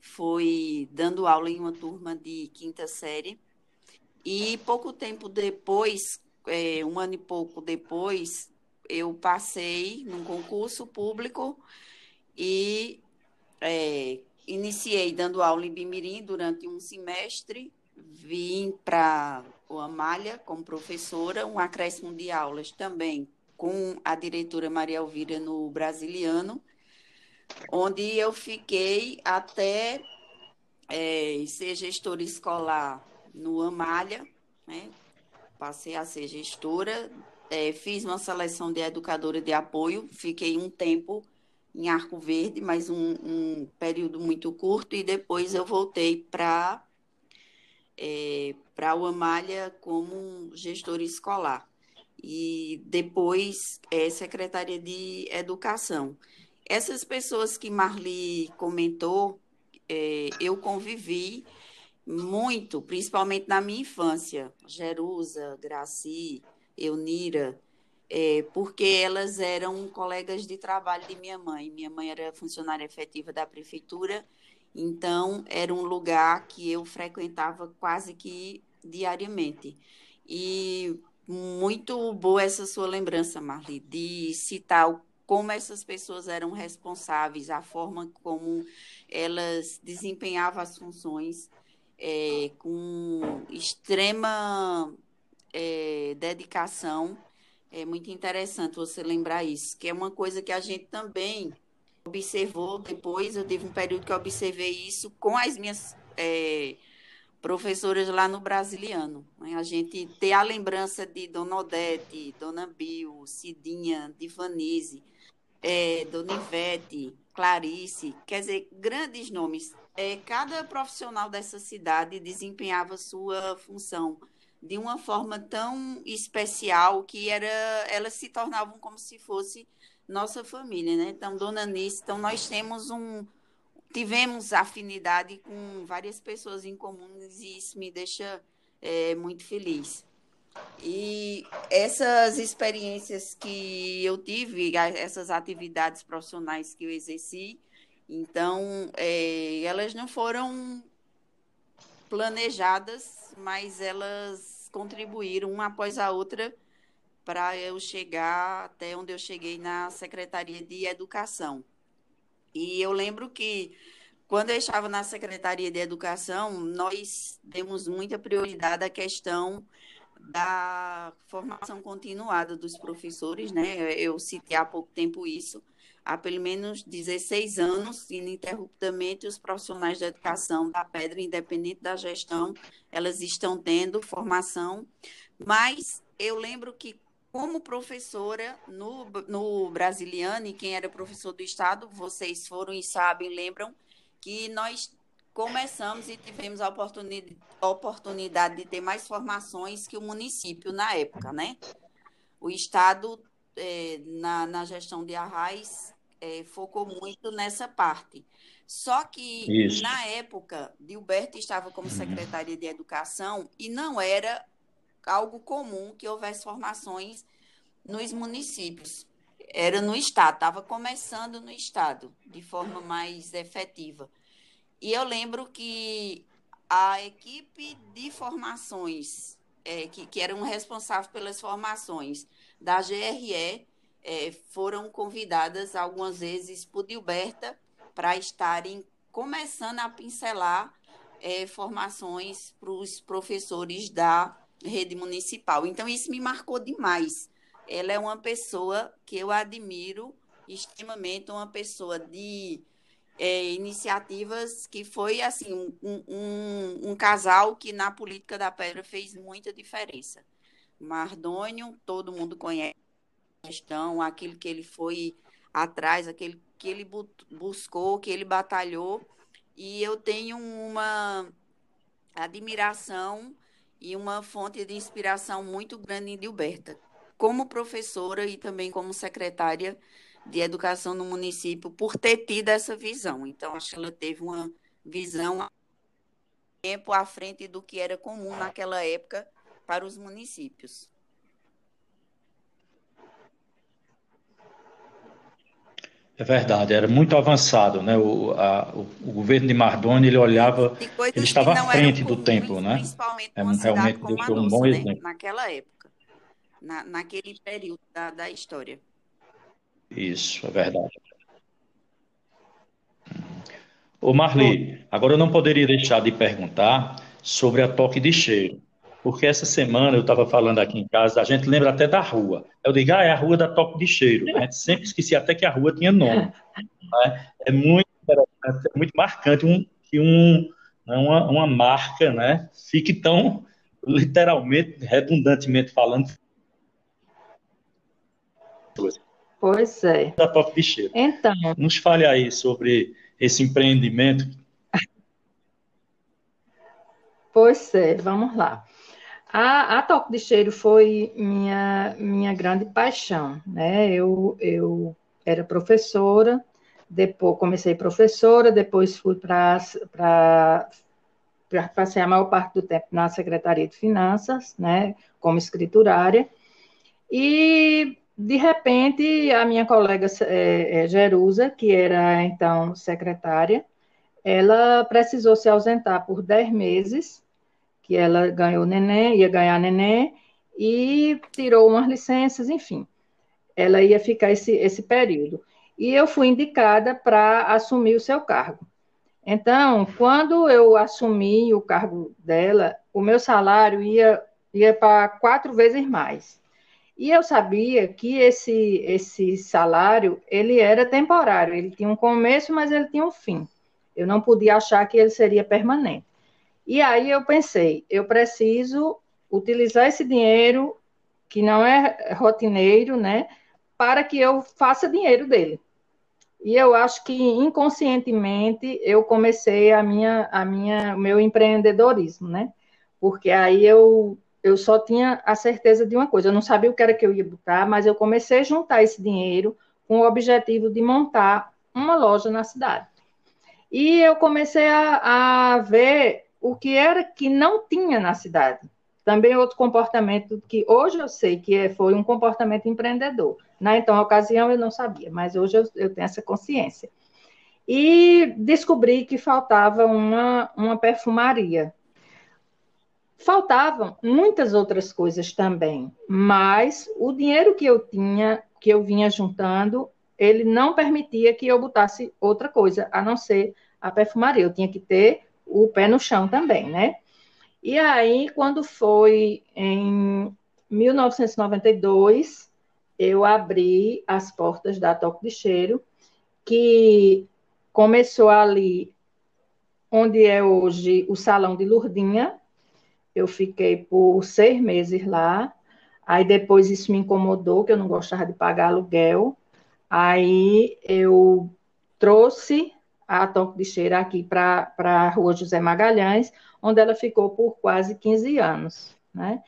foi dando aula em uma turma de quinta série. E pouco tempo depois, é, um ano e pouco depois, eu passei num concurso público e é, iniciei dando aula em Bimirim durante um semestre. Vim para o Amália como professora, um acréscimo de aulas também com a diretora Maria Elvira no Brasiliano onde eu fiquei até é, ser gestora escolar no Amália, né? Passei a ser gestora, é, fiz uma seleção de educadora de apoio, fiquei um tempo em Arco Verde, mas um, um período muito curto, e depois eu voltei para é, para o Amália como gestora escolar. E depois é secretária de educação. Essas pessoas que Marli comentou, é, eu convivi muito, principalmente na minha infância. Jerusa, Graci, Eunira, é, porque elas eram colegas de trabalho de minha mãe. Minha mãe era funcionária efetiva da prefeitura, então era um lugar que eu frequentava quase que diariamente. E muito boa essa sua lembrança, Marli, de citar como essas pessoas eram responsáveis, a forma como elas desempenhavam as funções é, com extrema é, dedicação. É muito interessante você lembrar isso, que é uma coisa que a gente também observou depois. Eu tive um período que observei isso com as minhas é, professoras lá no Brasiliano. Né? A gente ter a lembrança de Dona Odete, Dona Bill, Cidinha, Divanise, é, Dona Ivete, Clarice, quer dizer, grandes nomes. É, cada profissional dessa cidade desempenhava sua função de uma forma tão especial que era, elas se tornavam como se fosse nossa família, né? Então, Dona Nice, então nós temos um, tivemos afinidade com várias pessoas em comuns e isso me deixa é, muito feliz. E essas experiências que eu tive, essas atividades profissionais que eu exerci, então, é, elas não foram planejadas, mas elas contribuíram uma após a outra para eu chegar até onde eu cheguei na Secretaria de Educação. E eu lembro que quando eu estava na Secretaria de Educação, nós demos muita prioridade à questão da formação continuada dos professores, né? Eu citei há pouco tempo isso. Há pelo menos 16 anos, ininterruptamente, os profissionais da educação da Pedra, independente da gestão, elas estão tendo formação. Mas eu lembro que, como professora no, no Brasiliano, e quem era professor do Estado, vocês foram e sabem, lembram, que nós começamos e tivemos a oportunidade, de ter mais formações que o município na época, né? O Estado, é, na, na gestão de Arraiz, é, focou muito nessa parte. Só que, Isso. na época, Gilberto estava como uhum. secretária de Educação e não era algo comum que houvesse formações nos municípios era no Estado, estava começando no Estado, de forma mais efetiva. E eu lembro que a equipe de formações, é, que, que eram responsáveis pelas formações da GRE, é, foram convidadas algumas vezes por Dilberta para estarem começando a pincelar é, formações para os professores da rede municipal. Então, isso me marcou demais ela é uma pessoa que eu admiro extremamente, uma pessoa de é, iniciativas que foi assim um, um, um, casal que na política da pedra fez muita diferença. Mardônio, todo mundo conhece questão, aquilo que ele foi atrás, aquele que ele buscou, que ele batalhou, e eu tenho uma admiração e uma fonte de inspiração muito grande em Dilberta, como professora e também como secretária de educação no município, por ter tido essa visão. Então, acho que ela teve uma visão tempo à frente do que era comum naquela época para os municípios. É verdade, era muito avançado, né? O, a, o, o governo de Mardoni ele olhava, ele estava à frente do tempo, né? É, realmente deixou um bom né? exemplo. Naquela época na, naquele período da, da história. Isso, é verdade. Ô Marli, agora eu não poderia deixar de perguntar sobre a toque de cheiro, porque essa semana eu estava falando aqui em casa, a gente lembra até da rua. Eu digo, ah, é a rua da toque de cheiro. A gente sempre esquecia até que a rua tinha nome. Né? É muito é muito marcante um, que um, né, uma, uma marca né, fique tão, literalmente, redundantemente falando, Pois é. Da Top Bicheiro. Então. Nos fale aí sobre esse empreendimento. [laughs] Pois é, vamos lá. A, a Toque de Cheiro foi minha, minha grande paixão, né? Eu, eu era professora, depois comecei professora, depois fui para passei a maior parte do tempo na Secretaria de Finanças, né, como escriturária, e de repente, a minha colega é, é, Jerusa, que era então secretária, ela precisou se ausentar por 10 meses, que ela ganhou neném, ia ganhar neném, e tirou umas licenças, enfim. Ela ia ficar esse, esse período. E eu fui indicada para assumir o seu cargo. Então, quando eu assumi o cargo dela, o meu salário ia, ia para quatro vezes mais. E eu sabia que esse, esse salário, ele era temporário, ele tinha um começo, mas ele tinha um fim. Eu não podia achar que ele seria permanente. E aí eu pensei, eu preciso utilizar esse dinheiro, que não é rotineiro, né, para que eu faça dinheiro dele. E eu acho que inconscientemente eu comecei a minha, a minha, meu empreendedorismo, né? Porque aí eu eu só tinha a certeza de uma coisa, eu não sabia o que era que eu ia botar, mas eu comecei a juntar esse dinheiro com o objetivo de montar uma loja na cidade. E eu comecei a, a ver o que era que não tinha na cidade. Também outro comportamento que hoje eu sei que é, foi um comportamento empreendedor. Na então ocasião eu não sabia, mas hoje eu, eu tenho essa consciência. E descobri que faltava uma, uma perfumaria Faltavam muitas outras coisas também, mas o dinheiro que eu tinha, que eu vinha juntando, ele não permitia que eu botasse outra coisa, a não ser a perfumaria. Eu tinha que ter o pé no chão também, né? E aí, quando foi em 1992, eu abri as portas da Toque de Cheiro, que começou ali onde é hoje o Salão de Lourdinha. Eu fiquei por seis meses lá. Aí depois isso me incomodou, que eu não gostava de pagar aluguel. Aí eu trouxe a Toque de Cheiro aqui para a Rua José Magalhães, onde ela ficou por quase 15 anos, né?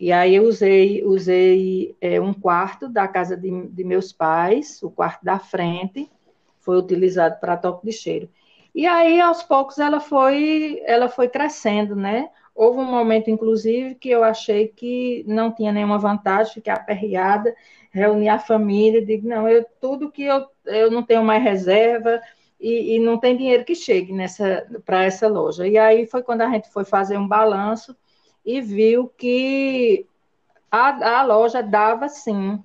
E aí eu usei, usei é, um quarto da casa de, de, meus pais, o quarto da frente, foi utilizado para toque de cheiro. E aí, aos poucos, ela foi, ela foi crescendo, né? Houve um momento, inclusive, que eu achei que não tinha nenhuma vantagem, fiquei aperreada, reuni a família, digo, não, eu tudo que eu, eu não tenho mais reserva, e, e, não tem dinheiro que chegue nessa para essa loja. E aí foi quando a gente foi fazer um balanço e viu que a, a loja dava sim.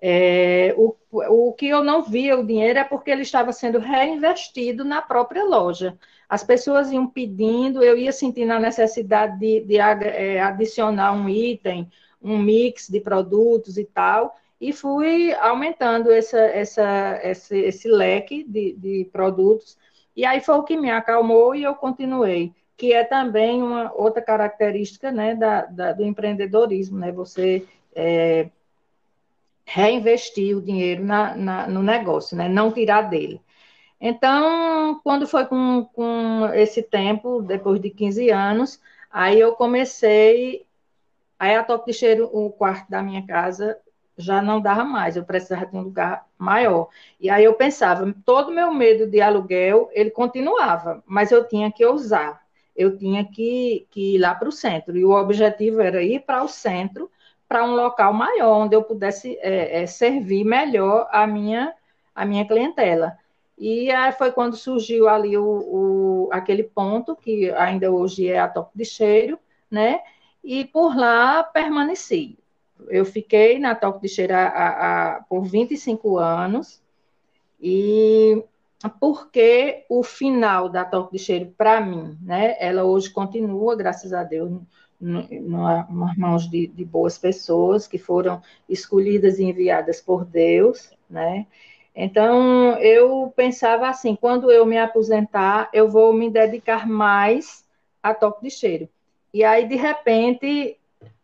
É, o, o que eu não via o dinheiro é porque ele estava sendo reinvestido na própria loja. As pessoas iam pedindo, eu ia sentindo a necessidade de, de é, adicionar um item, um mix de produtos e tal, e fui aumentando essa, essa, esse, esse leque de, de produtos. E aí foi o que me acalmou e eu continuei, que é também uma outra característica né, da, da do empreendedorismo, né? Você é, reinvestir o dinheiro na, na, no negócio, né? Não tirar dele. Então, quando foi com, com esse tempo, depois de 15 anos, aí eu comecei. Aí a Toque de Cheiro, o quarto da minha casa, já não dava mais, eu precisava de um lugar maior. E aí eu pensava, todo meu medo de aluguel, ele continuava, mas eu tinha que usar, eu tinha que, que ir lá para o centro. E o objetivo era ir para o centro, para um local maior, onde eu pudesse é, é, servir melhor a minha, a minha clientela. E aí foi quando surgiu ali o, o, aquele ponto, que ainda hoje é a Toque de Cheiro, né? E por lá permaneci eu fiquei na Toque de Cheiro a, a, por 25 anos, e porque o final da Toque de Cheiro, para mim, né, ela hoje continua, graças a Deus, nas mãos de, de, boas pessoas que foram escolhidas e enviadas por Deus, né? Então, eu pensava assim, quando eu me aposentar, eu vou me dedicar mais a toque de cheiro. E aí, de repente,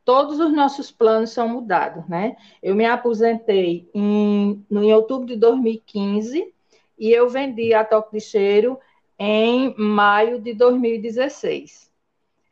todos os nossos planos são mudados, né? Eu me aposentei em, em outubro de 2015 e eu vendi a Toque de Cheiro em maio de 2016.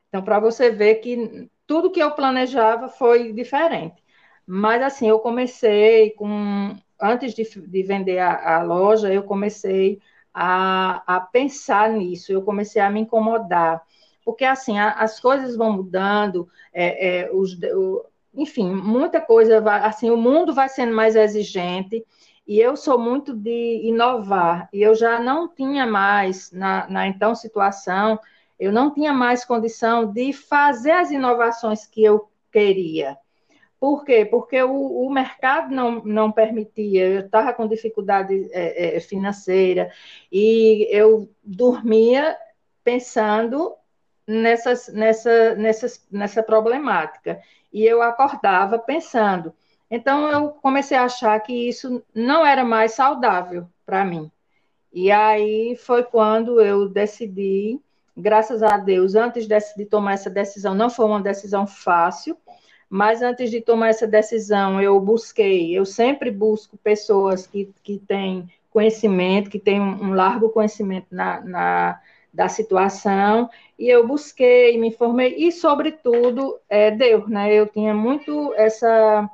Então, para você ver que tudo que eu planejava foi diferente. Mas, assim, eu comecei com. Antes de, de vender a, a, loja, eu comecei a, a pensar nisso, eu comecei a me incomodar porque assim a, as coisas vão mudando, é, é, os, o, enfim, muita coisa vai, assim, o mundo vai sendo mais exigente e eu sou muito de inovar e eu já não tinha mais na, na então situação, eu não tinha mais condição de fazer as inovações que eu queria. Por quê? Porque o, o mercado não, não permitia, eu estava com dificuldade é, é, financeira e eu dormia pensando nessas, nessa, nessas, nessa problemática. E eu acordava pensando. Então, eu comecei a achar que isso não era mais saudável para mim. E aí foi quando eu decidi, graças a Deus, antes de tomar essa decisão, não foi uma decisão fácil, mas antes de tomar essa decisão, eu busquei, eu sempre busco pessoas que, que têm conhecimento, que têm um, largo conhecimento na, na, da situação, e eu busquei, me informei, e, sobretudo, é, Deus, né? Eu tinha muito essa,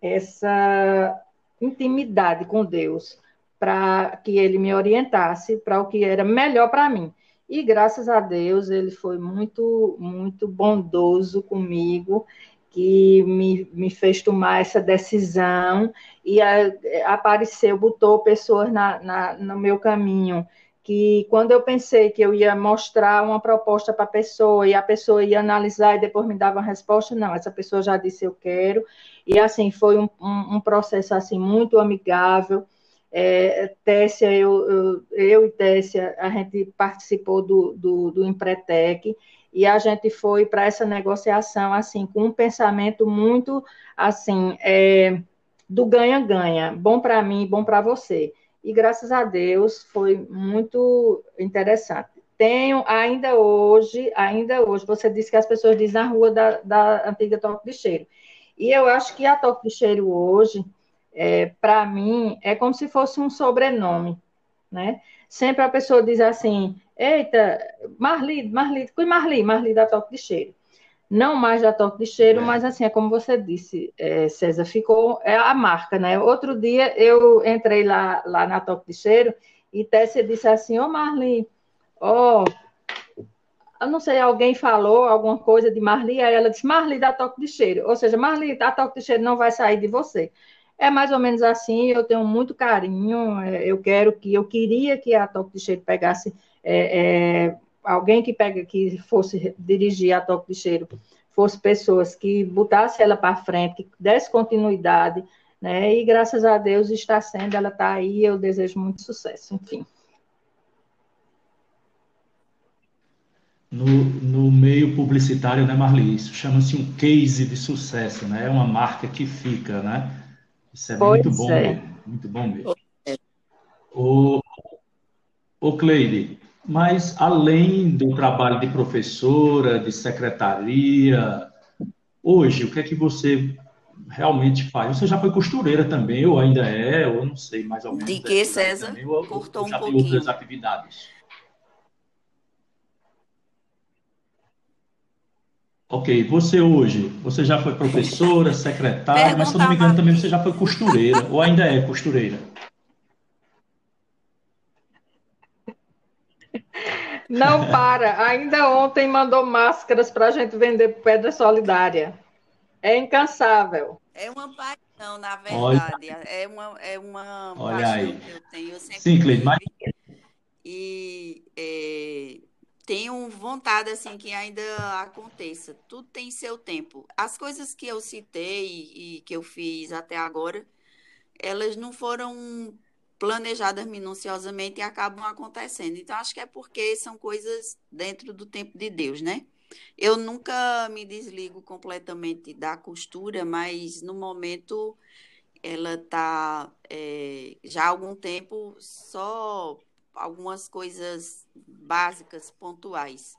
essa intimidade com Deus, para que ele me orientasse para o que era melhor para mim. E graças a Deus ele foi muito, muito bondoso comigo, que me, me fez tomar essa decisão e a, apareceu, botou pessoas na, na, no meu caminho que quando eu pensei que eu ia mostrar uma proposta para a pessoa e a pessoa ia analisar e depois me dava uma resposta, não, essa pessoa já disse eu quero, e assim, foi um, um, um processo assim muito amigável, É, Tessia, eu, eu, eu, e Tessia, a gente participou do, do, do Empretec e a gente foi para essa negociação assim com um pensamento muito assim é, do ganha-ganha, bom para mim, bom para você. E graças a Deus foi muito interessante. Tenho ainda hoje, ainda hoje, você disse que as pessoas dizem na rua da, da antiga Toque de Cheiro. E eu acho que a Toque de Cheiro hoje, é, para mim, é como se fosse um sobrenome, né? Sempre a pessoa diz assim, eita, Marli, Marli, fui Marli, Marli da Toque de Cheiro. Não mais da Toque de Cheiro, é. mas assim, é como você disse, é, César, ficou, é a marca, né? Outro dia eu entrei lá, lá na Toque de Cheiro e Tessia disse assim, ô oh, Marli, ó, oh, eu não sei, alguém falou alguma coisa de Marli, aí ela disse, Marli da Toque de Cheiro, ou seja, Marli, a Toque de Cheiro não vai sair de você. É mais ou menos assim, eu tenho muito carinho, é, eu quero que, eu queria que a Toque de Cheiro pegasse é, é, alguém que pega, que fosse dirigir a Toque de Cheiro, fosse pessoas que botasse ela para frente, que desse continuidade, né? E graças a Deus está sendo, ela está aí, eu desejo muito sucesso, enfim. No, no meio publicitário, né, Marli? Isso chama-se um case de sucesso, né? É uma marca que fica, né? Isso é pois muito bom, é. muito bom mesmo. O, o Cleide, mas além do trabalho de professora, de secretaria, hoje, o que é que você realmente faz? Você já foi costureira também, ou ainda é, ou não sei, mais ou menos. De que, César? Também, ou, Cortou ou já um pouquinho. outras atividades? Ok, você hoje, você já foi professora, secretária, mas se eu não me engano também você já foi costureira, ou ainda é costureira? Não para, ainda ontem mandou máscaras para a gente vender Pedra Solidária. É incansável. É uma paixão, na verdade. Olha, é uma, é uma olha paixão aí. que eu tenho. Eu Sim, Cleide, mas... E é, tenho vontade assim que ainda aconteça. Tudo tem seu tempo. As coisas que eu citei e que eu fiz até agora, elas não foram planejadas minuciosamente e acabam acontecendo. Então acho que é porque são coisas dentro do tempo de Deus, né? Eu nunca me desligo completamente da costura, mas no momento ela está é, já há algum tempo só algumas coisas básicas, pontuais.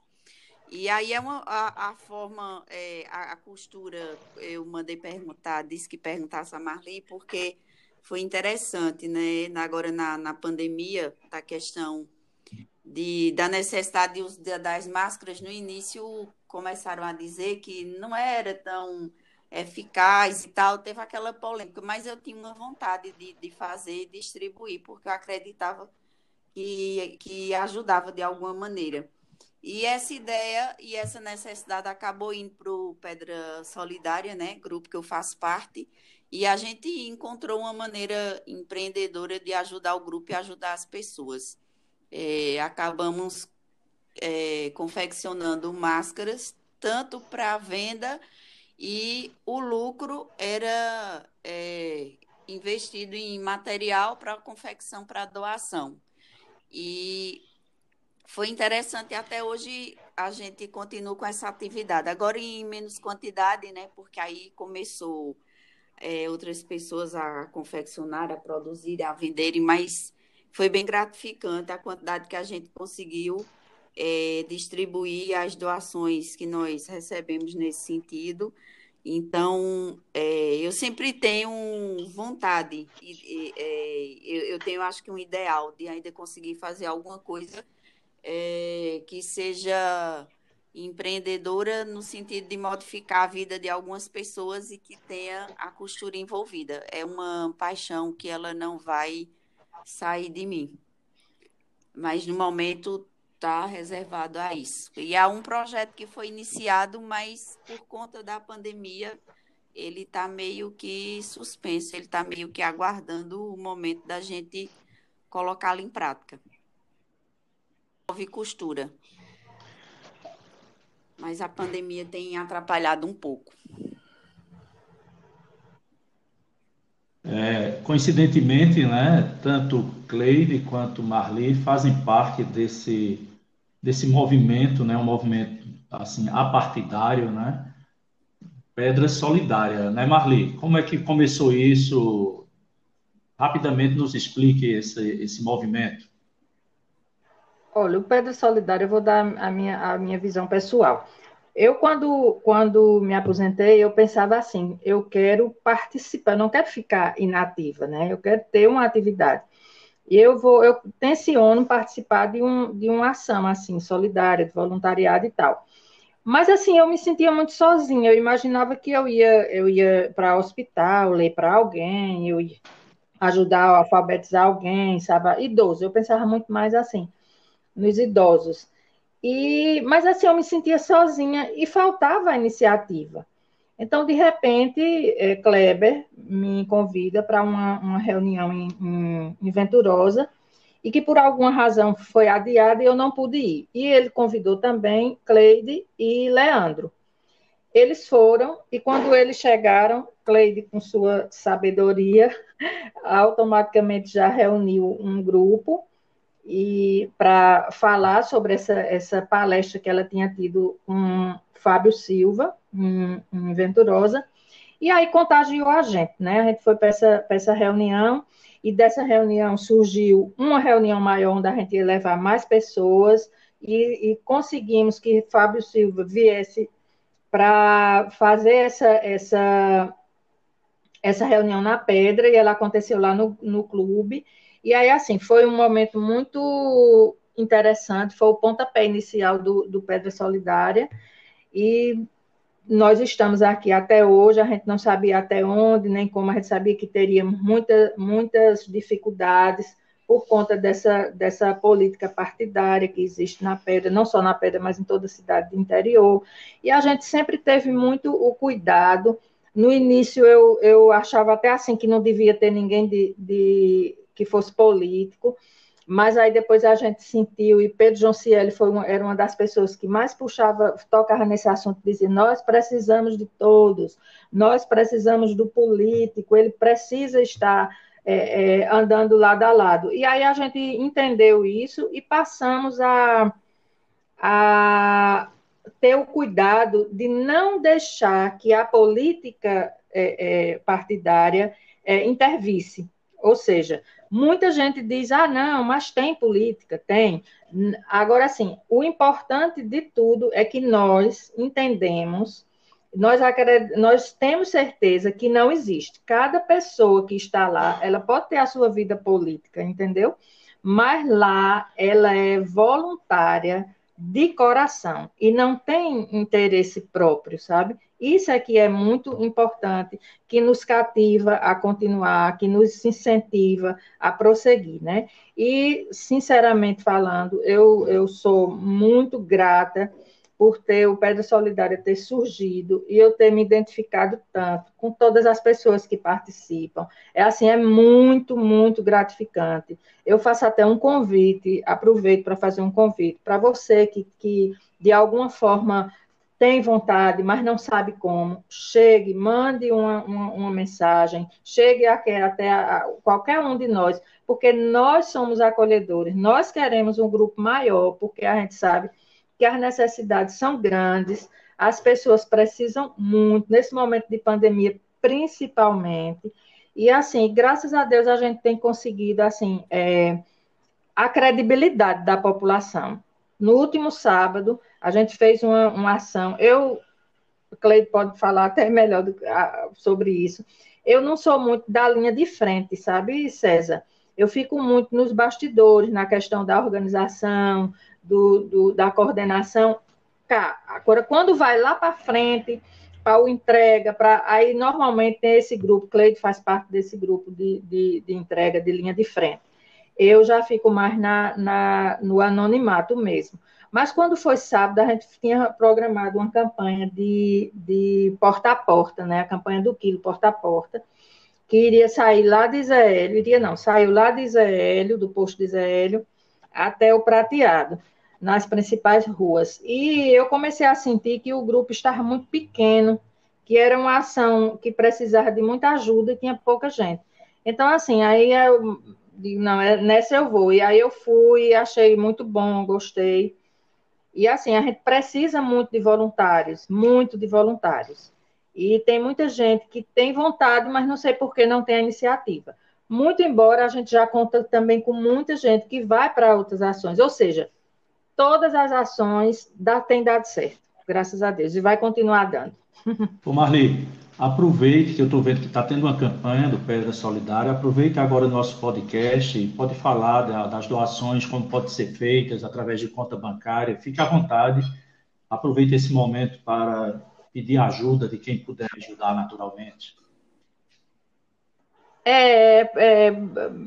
E aí é uma, a, a forma, é, a, a, costura, eu mandei perguntar, disse que perguntasse a Marli, porque foi interessante, né? Agora na, na pandemia, da questão de, da necessidade de uso das máscaras, no início começaram a dizer que não era tão eficaz e tal, teve aquela polêmica, mas eu tinha uma vontade de, de fazer e distribuir, porque eu acreditava que, que ajudava de alguma maneira. E essa ideia e essa necessidade acabou indo para o Pedra Solidária, né? Grupo que eu faço parte. E a gente encontrou uma maneira empreendedora de ajudar o grupo e ajudar as pessoas. É, acabamos é, confeccionando máscaras, tanto para venda e o lucro era é, investido em material para confecção para doação. E foi interessante até hoje a gente continua com essa atividade. Agora em menos quantidade, né? Porque aí começou é, outras pessoas a confeccionar, a produzir, a venderem, mas foi bem gratificante a quantidade que a gente conseguiu é, distribuir as doações que nós recebemos nesse sentido. Então, é, eu sempre tenho vontade, e, e, é, eu, eu, tenho, acho que, um ideal de ainda conseguir fazer alguma coisa é, que seja empreendedora no sentido de modificar a vida de algumas pessoas e que tenha a costura envolvida. É uma paixão que ela não vai sair de mim. Mas no momento está reservado a isso. E há um projeto que foi iniciado, mas por conta da pandemia, ele está meio que suspenso, ele está meio que aguardando o momento da gente colocá-lo em prática. Houve costura. Mas a pandemia tem atrapalhado um pouco. É, coincidentemente, né, tanto Cleide quanto Marli fazem parte desse, desse movimento, né, um movimento assim apartidário, né, Pedra Solidária, né, Marli? Como é que começou isso? Rapidamente nos explique esse, esse movimento. Olha, o Pedra Solidária, eu vou dar a minha, a minha visão pessoal. Eu, quando, quando me aposentei, eu pensava assim, eu quero participar, não quero ficar inativa, né? Eu quero ter uma atividade. E eu vou, eu tenciono participar de, um, de uma ação, assim, solidária, de voluntariado e tal. Mas, assim, eu me sentia muito sozinha, eu imaginava que eu ia, eu ia para hospital, ler para alguém, eu ia ajudar a alfabetizar alguém, sabe? Idoso, eu pensava muito mais assim, nos idosos. E, mas assim, eu me sentia sozinha e faltava a iniciativa. Então, de repente, é, Kleber me convida para uma, uma, reunião em, em, em, Venturosa e que por alguma razão foi adiada e eu não pude ir. E ele convidou também Cleide e Leandro. Eles foram e quando eles chegaram, Cleide, com sua sabedoria, [laughs] automaticamente já reuniu um grupo e para falar sobre essa, essa palestra que ela tinha tido com Fábio Silva, em, em Venturosa, e aí contagiou a gente, né? A gente foi para essa, essa reunião, e dessa reunião surgiu uma reunião maior, onde a gente ia levar mais pessoas, e, e conseguimos que Fábio Silva viesse para fazer essa, essa, essa reunião na Pedra, e ela aconteceu lá no, no clube, e aí, assim, foi um momento muito interessante, foi o pontapé inicial do, do Pedra Solidária, e nós estamos aqui até hoje, a gente não sabia até onde, nem como, a gente sabia que teria muita, muitas dificuldades por conta dessa, dessa política partidária que existe na Pedra, não só na Pedra, mas em toda a cidade do interior, e a gente sempre teve muito o cuidado, no início eu, eu achava até assim que não devia ter ninguém de, de que fosse político, mas aí depois a gente sentiu, e Pedro João Cieli foi uma, era uma das pessoas que mais puxava, tocava nesse assunto, dizia, nós precisamos de todos, nós precisamos do político, ele precisa estar é, é, andando lado a lado. E aí a gente entendeu isso e passamos a, a ter o cuidado de não deixar que a política é, é partidária é, intervisse. Ou seja, Muita gente diz: ah, não, mas tem política, tem. Agora, sim, o importante de tudo é que nós entendemos, nós, nós temos certeza que não existe. Cada pessoa que está lá, ela pode ter a sua vida política, entendeu? Mas lá ela é voluntária de coração e não tem interesse próprio, sabe? Isso é que é muito importante, que nos cativa a continuar, que nos incentiva a prosseguir, né? E, sinceramente falando, eu, eu sou muito grata por ter o Pedra Solidária ter surgido e eu ter me identificado tanto com todas as pessoas que participam. É assim, é muito, muito gratificante. Eu faço até um convite, aproveito para fazer um convite para você que, que de alguma forma tem vontade, mas não sabe como, chegue, mande uma, uma, uma mensagem, chegue até, até a, qualquer um de nós, porque nós somos acolhedores, nós queremos um grupo maior, porque a gente sabe que as necessidades são grandes, as pessoas precisam muito, nesse momento de pandemia, principalmente, e assim, graças a Deus a gente tem conseguido, assim, é, a credibilidade da população. No último sábado, a gente fez uma, uma ação. Eu, Cleide pode falar até melhor do, a, sobre isso. Eu não sou muito da linha de frente, sabe, César? Eu fico muito nos bastidores, na questão da organização, do, do da coordenação. Tá, agora, quando vai lá para frente, para o entrega, para aí normalmente tem esse grupo, Cleide faz parte desse grupo de, de, de entrega de linha de frente eu já fico mais na, na, no anonimato mesmo. Mas quando foi sábado, a gente tinha programado uma campanha de, de porta a porta, né? A campanha do quilo porta a porta, que iria sair lá de Zélio, iria não, saiu lá de Zélio, do posto de Zélio, até o Prateado, nas principais ruas. E eu comecei a sentir que o grupo estava muito pequeno, que era uma ação que precisava de muita ajuda e tinha pouca gente. Então, assim, aí eu digo, não, é, nessa eu vou. E aí eu fui, achei muito bom, gostei. E assim, a gente precisa muito de voluntários, muito de voluntários. E tem muita gente que tem vontade, mas não sei por que não tem a iniciativa. Muito embora a gente já conta também com muita gente que vai para outras ações. Ou seja, todas as ações dá, têm dado certo, graças a Deus, e vai continuar dando. Ô Marli, aproveite que eu estou vendo que está tendo uma campanha do Pedra Solidária, aproveite agora o nosso podcast e pode falar da, das doações, como pode ser feitas através de conta bancária, fique à vontade, aproveite esse momento para pedir ajuda de quem puder ajudar naturalmente. É, é,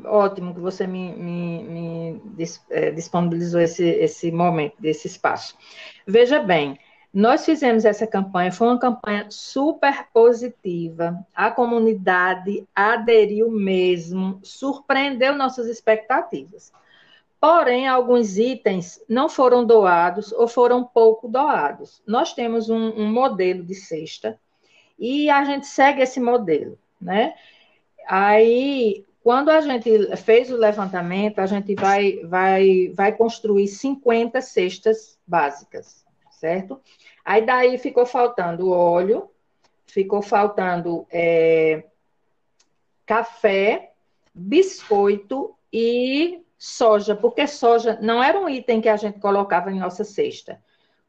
ótimo que você me, me, me é, disponibilizou esse, esse momento, desse espaço. Veja bem, nós fizemos essa campanha, foi uma campanha super positiva. A comunidade aderiu mesmo, surpreendeu nossas expectativas. Porém, alguns itens não foram doados ou foram pouco doados. Nós temos um, um modelo de cesta e a gente segue esse modelo, né? Aí, quando a gente fez o levantamento, a gente vai, vai, vai construir 50 cestas básicas, certo? Aí daí ficou faltando óleo, ficou faltando é, café, biscoito e soja, porque soja não era um item que a gente colocava em nossa cesta.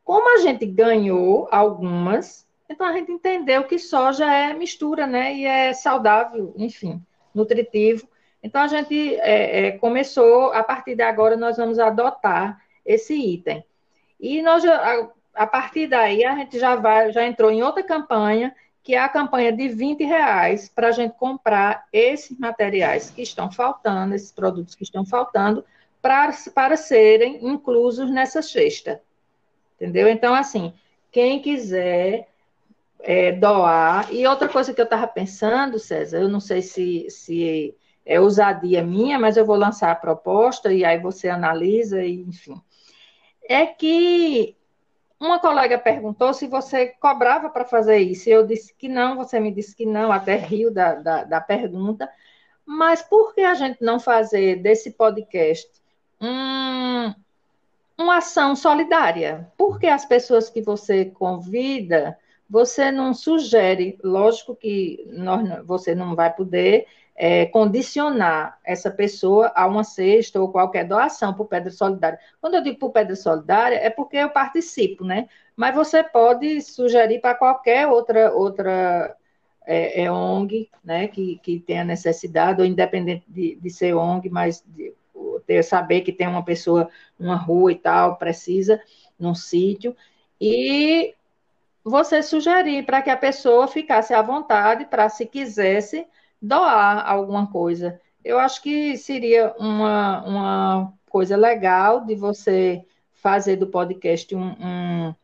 Como a gente ganhou algumas, então a gente entendeu que soja é mistura, né? E é saudável, enfim, nutritivo. Então a gente é, é, começou, a partir de agora, nós vamos adotar esse item. E nós, a, partir daí, a gente já vai, já entrou em outra campanha, que é a campanha de 20 reais para a gente comprar esses materiais que estão faltando, esses produtos que estão faltando, para, para serem inclusos nessa cesta. Entendeu? Então, assim, quem quiser é, doar. E outra coisa que eu estava pensando, César, eu não sei se, se é ousadia minha, mas eu vou lançar a proposta e aí você analisa, e, enfim. É que uma colega perguntou se você cobrava para fazer isso. Eu disse que não, você me disse que não, até riu da, da, da pergunta. Mas por que a gente não fazer desse podcast um, uma ação solidária? Porque as pessoas que você convida você não sugere, lógico que nós, você não vai poder é, condicionar essa pessoa a uma cesta ou qualquer doação o Pedra Solidária. Quando eu digo o Pedra Solidária, é porque eu participo, né? Mas você pode sugerir para qualquer outra, outra é, é ONG, né, que, que tenha necessidade, ou independente de, de ser ONG, mas de, ter, saber que tem uma pessoa numa rua e tal, precisa, num sítio, e você sugerir para que a pessoa ficasse à vontade para, se quisesse, doar alguma coisa. Eu acho que seria uma, uma coisa legal de você fazer do podcast um, um,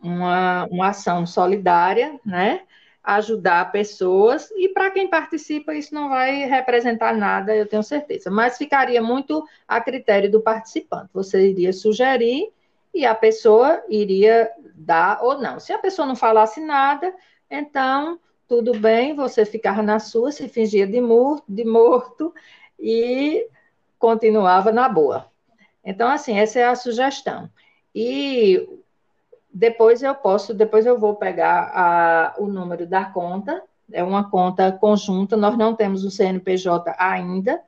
uma, uma ação solidária, né? Ajudar pessoas, e para quem participa, isso não vai representar nada, eu tenho certeza, mas ficaria muito a critério do participante. Você iria sugerir e a pessoa iria dar ou não. Se a pessoa não falasse nada, então tudo bem, você ficava na sua, se fingia de morto, de morto e continuava na boa. Então, assim, essa é a sugestão. E depois eu posso, depois eu vou pegar a, o número da conta, é uma conta conjunta, nós não temos o CNPJ ainda,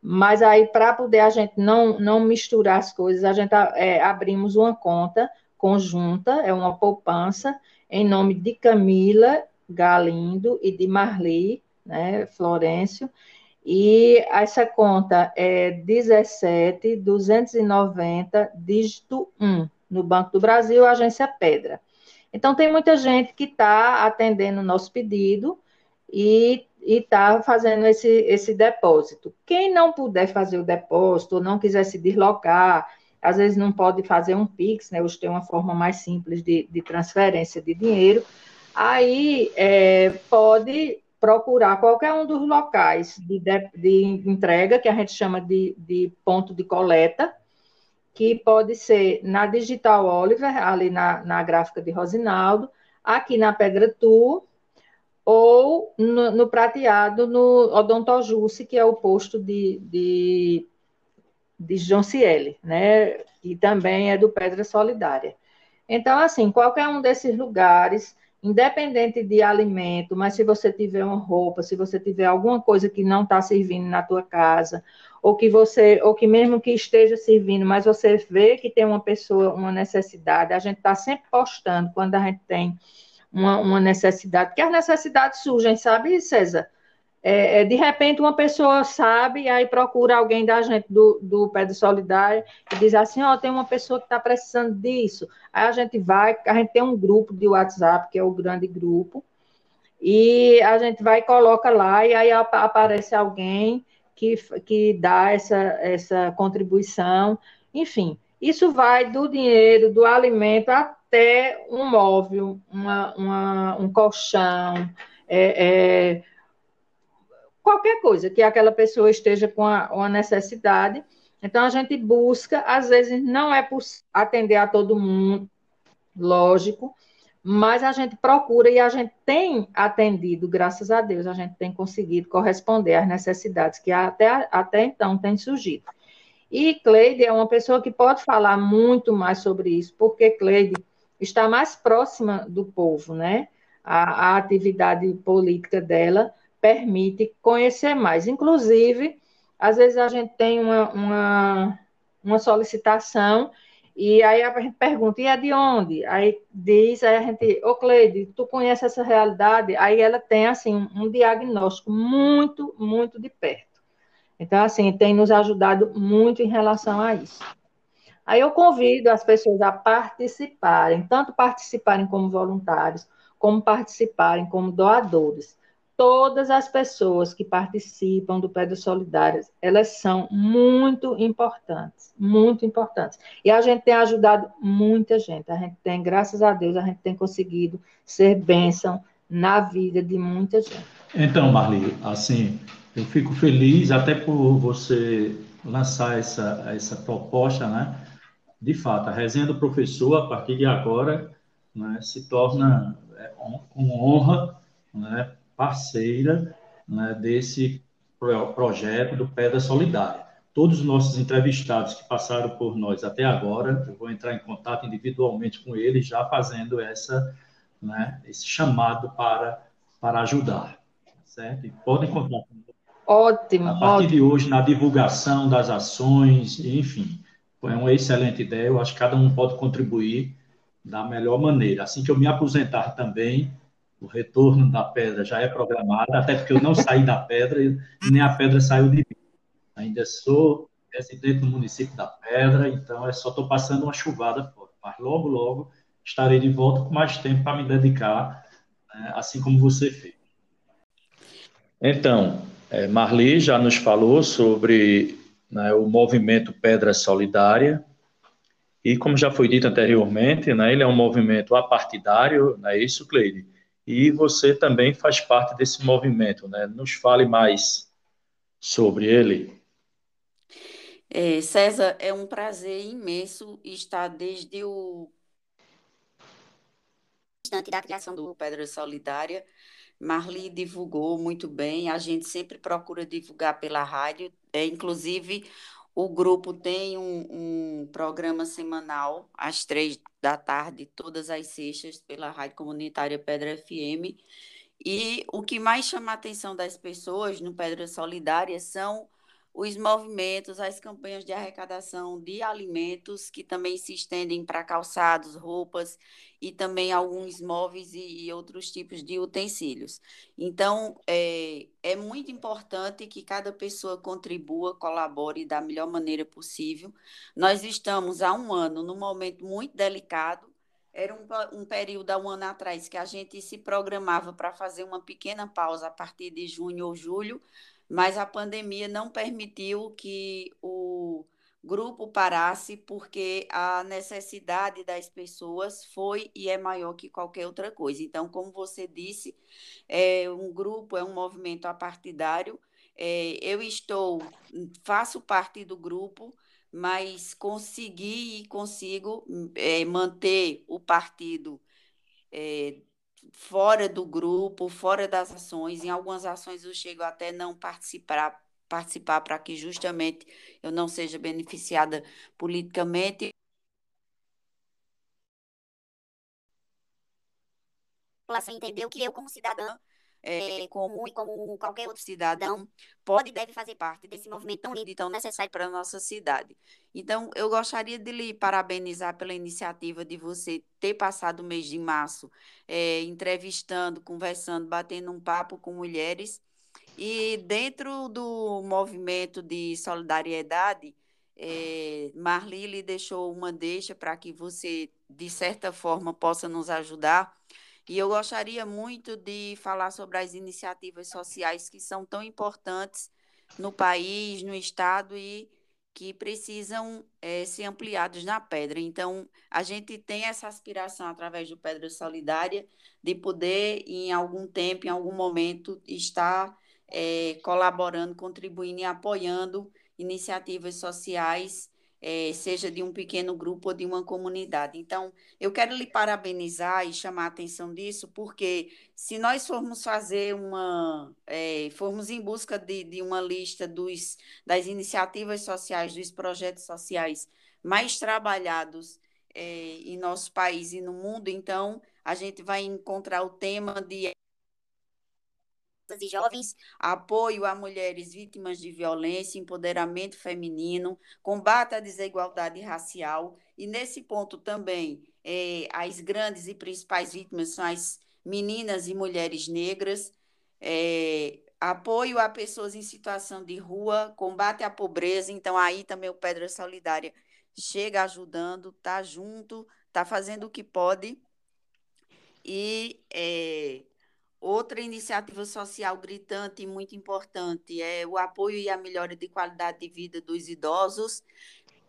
mas aí, para poder a gente não, não misturar as coisas, a gente é, abrimos uma conta conjunta, é uma poupança, em nome de Camila Galindo e de Marli, né, Florencio, e essa conta é 17290, dígito 1, no Banco do Brasil, agência Pedra. Então, tem muita gente que está atendendo o nosso pedido e está fazendo esse, esse depósito. Quem não puder fazer o depósito, ou não quiser se deslocar, às vezes não pode fazer um PIX, né? Hoje tem uma forma mais simples de, de transferência de dinheiro. Aí é, pode procurar qualquer um dos locais de, de, de entrega, que a gente chama de, de ponto de coleta, que pode ser na Digital Oliver, ali na, na gráfica de Rosinaldo, aqui na Pedra Tu, ou no, no prateado, no Odontojuce, que é o posto de, de, de Jonciele, né? E também é do Pedra Solidária. Então, assim, qualquer um desses lugares, independente de alimento, mas se você tiver uma roupa, se você tiver alguma coisa que não está servindo na tua casa, ou que você, ou que mesmo que esteja servindo, mas você vê que tem uma pessoa, uma necessidade, a gente está sempre postando quando a gente tem uma, uma necessidade, porque as necessidades surgem, sabe, César? É, é, de repente uma pessoa sabe, e aí procura alguém da gente do, do Pedro Solidário e diz assim, ó, oh, tem uma pessoa que está precisando disso. Aí a gente vai, a gente tem um grupo de WhatsApp, que é o grande grupo, e a gente vai e coloca lá, e aí aparece alguém que, que dá essa, essa contribuição, enfim. Isso vai do dinheiro, do alimento, até um móvel, uma, uma um colchão, é, é, qualquer coisa que aquela pessoa esteja com a, uma necessidade. Então, a gente busca, às vezes não é possível atender a todo mundo, lógico, mas a gente procura e a gente tem atendido, graças a Deus, a gente tem conseguido corresponder às necessidades que até, até então têm surgido. E Cleide é uma pessoa que pode falar muito mais sobre isso, porque Cleide está mais próxima do povo, né? A, a atividade política dela permite conhecer mais. Inclusive, às vezes a gente tem uma, uma, uma solicitação e aí a gente pergunta, e é de onde? Aí diz, aí a gente, ô Cleide, tu conhece essa realidade? Aí ela tem, assim, um diagnóstico muito, muito de perto. Então, assim, tem nos ajudado muito em relação a isso. Aí eu convido as pessoas a participarem, tanto participarem como voluntários, como participarem como doadores. Todas as pessoas que participam do Pedro Solidárias, elas são muito importantes, muito importantes. E a gente tem ajudado muita gente. A gente tem, graças a Deus, a gente tem conseguido ser bênção na vida de muita gente. Então, Marli, assim, eu fico feliz até por você lançar essa, essa proposta, né? De fato, a resenha do professor, a partir de agora, né, se torna é, com honra né, parceira né, desse projeto do Pedra Solidária. Todos os nossos entrevistados que passaram por nós até agora, eu vou entrar em contato individualmente com eles, já fazendo essa, né, esse chamado para, para ajudar. Certo? E podem contar Ótimo. A partir ótimo. de hoje, na divulgação das ações, enfim, foi uma excelente ideia. Eu acho que cada um pode contribuir da melhor maneira. Assim que eu me aposentar também, o retorno da pedra já é programado, até porque eu não saí da pedra e nem a pedra saiu de mim. Ainda sou residente do município da Pedra, então é só estou passando uma chuvada fora. Mas logo, logo estarei de volta com mais tempo para me dedicar, né, assim como você fez. Então, é, Marli já nos falou sobre né, o movimento Pedra Solidária, e como já foi dito anteriormente, né, ele é um movimento apartidário, não é isso, Cleide? E você também faz parte desse movimento, né? Nos fale mais sobre ele. É, César, é um prazer imenso estar desde o instante da criação do Pedra Solidária Marli divulgou muito bem, a gente sempre procura divulgar pela rádio, é, inclusive o grupo tem um, um, programa semanal às três da tarde, todas as sextas, pela Rádio Comunitária Pedra FM. E o que mais chama a atenção das pessoas no Pedra Solidária são os movimentos, as campanhas de arrecadação de alimentos que também se estendem para calçados, roupas e também alguns móveis e, e outros tipos de utensílios. Então, é, é muito importante que cada pessoa contribua, colabore da melhor maneira possível. Nós estamos há um ano num momento muito delicado. Era um, um período há um ano atrás que a gente se programava para fazer uma pequena pausa a partir de junho ou julho, mas a pandemia não permitiu que o grupo parasse, porque a necessidade das pessoas foi e é maior que qualquer outra coisa. Então, como você disse, é um grupo, é um movimento apartidário. É, eu estou, faço parte do grupo, mas consegui e consigo é, manter o partido é, fora do grupo, fora das ações. Em algumas ações eu chego até não participar participar para que justamente eu não seja beneficiada politicamente. A população entendeu que eu, como cidadã, é, comum e como qualquer outro cidadão, pode e deve fazer parte desse movimento tão lindo e tão necessário para a nossa cidade. Então, eu gostaria de lhe parabenizar pela iniciativa de você ter passado o mês de março é, entrevistando, conversando, batendo um papo com mulheres. E dentro do movimento de solidariedade, é, Marli lhe deixou uma deixa para que você, de certa forma, possa nos ajudar e eu gostaria muito de falar sobre as iniciativas sociais que são tão importantes no país, no estado e que precisam é, ser ampliados na Pedra. Então, a gente tem essa aspiração através do Pedra Solidária de poder, em algum tempo, em algum momento, estar é, colaborando, contribuindo e apoiando iniciativas sociais é, seja de um pequeno grupo ou de uma comunidade. Então, eu quero lhe parabenizar e chamar a atenção disso, porque se nós formos fazer uma, é, formos em busca de, de uma lista dos, das iniciativas sociais, dos projetos sociais mais trabalhados é, em nosso país e no mundo, então a gente vai encontrar o tema de e jovens, apoio a mulheres vítimas de violência, empoderamento feminino, combate à desigualdade racial, e nesse ponto também é, as grandes e principais vítimas são as meninas e mulheres negras, é, apoio a pessoas em situação de rua, combate à pobreza, então aí também o Pedra Solidária chega ajudando, está junto, está fazendo o que pode, e é, Outra iniciativa social gritante e muito importante é o apoio e a melhora de qualidade de vida dos idosos,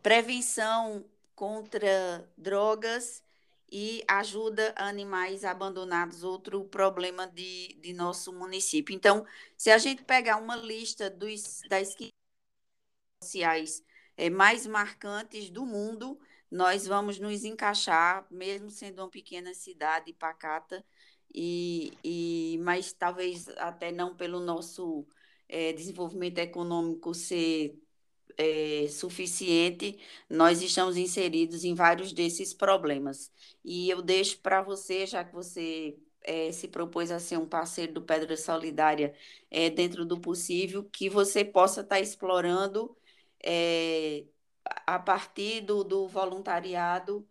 prevenção contra drogas e ajuda a animais abandonados, outro problema de, de nosso município. Então, se a gente pegar uma lista dos, das sociais é, mais marcantes do mundo, nós vamos nos encaixar, mesmo sendo uma pequena cidade pacata, e, e mas talvez até não pelo nosso é, desenvolvimento econômico ser é, suficiente, nós estamos inseridos em vários desses problemas. E eu deixo para você, já que você é, se propôs a ser um parceiro do Pedra Solidária dentro do possível, que você possa estar tá explorando a partir do, do voluntariado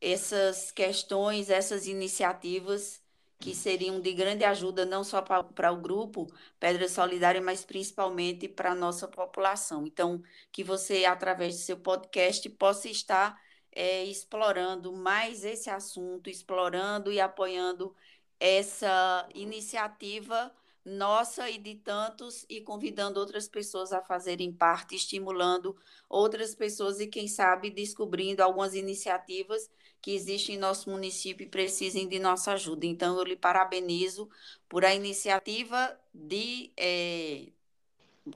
essas questões, essas iniciativas que seriam de grande ajuda não só para o grupo Pedra Solidária, mas principalmente para a nossa população. Então, que você, através do seu podcast, possa estar é, explorando mais esse assunto, explorando e apoiando essa iniciativa nossa e de tantos, e convidando outras pessoas a fazerem parte, estimulando outras pessoas e, quem sabe, descobrindo algumas iniciativas que existem em nosso município e precisem de nossa ajuda. Então, eu lhe parabenizo por a iniciativa de é,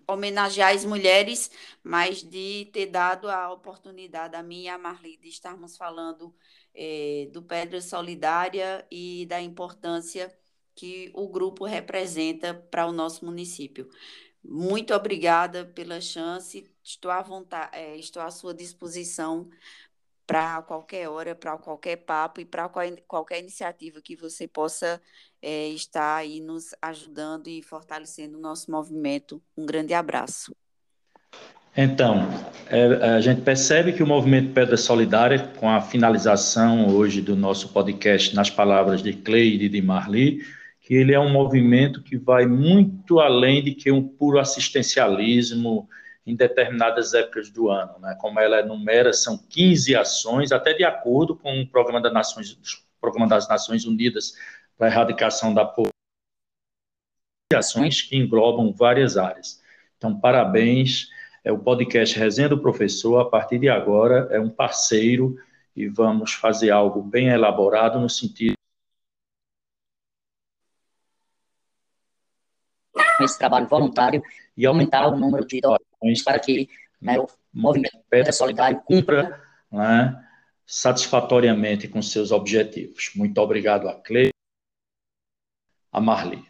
homenagear as mulheres, mas de ter dado a oportunidade a mim e a Marli de estarmos falando é, do Pedra Solidária e da importância que o grupo representa para o nosso município. Muito obrigada pela chance, estou à vontade, é, estou à sua disposição para qualquer hora, para qualquer papo e para qualquer iniciativa que você possa é, estar aí nos ajudando e fortalecendo o nosso movimento. Um grande abraço. Então, é, a gente percebe que o movimento Pedra Solidária, com a finalização hoje do nosso podcast nas palavras de Cleide e de Marli, que ele é um movimento que vai muito além de que um puro assistencialismo, em determinadas épocas do ano. Né? Como ela enumera, são 15 ações, até de acordo com o Programa, das Nações, Programa das Nações Unidas para a Erradicação da Pobreza, ações que englobam várias áreas. Então, parabéns. É o podcast Resenha do Professor, a partir de agora, é um parceiro e vamos fazer algo bem elaborado no sentido esse trabalho voluntário e aumentar o número de doações para que né, o movimento Pedra Solidário cumpra né, satisfatoriamente com seus objetivos. Muito obrigado a Cleide. a Marli.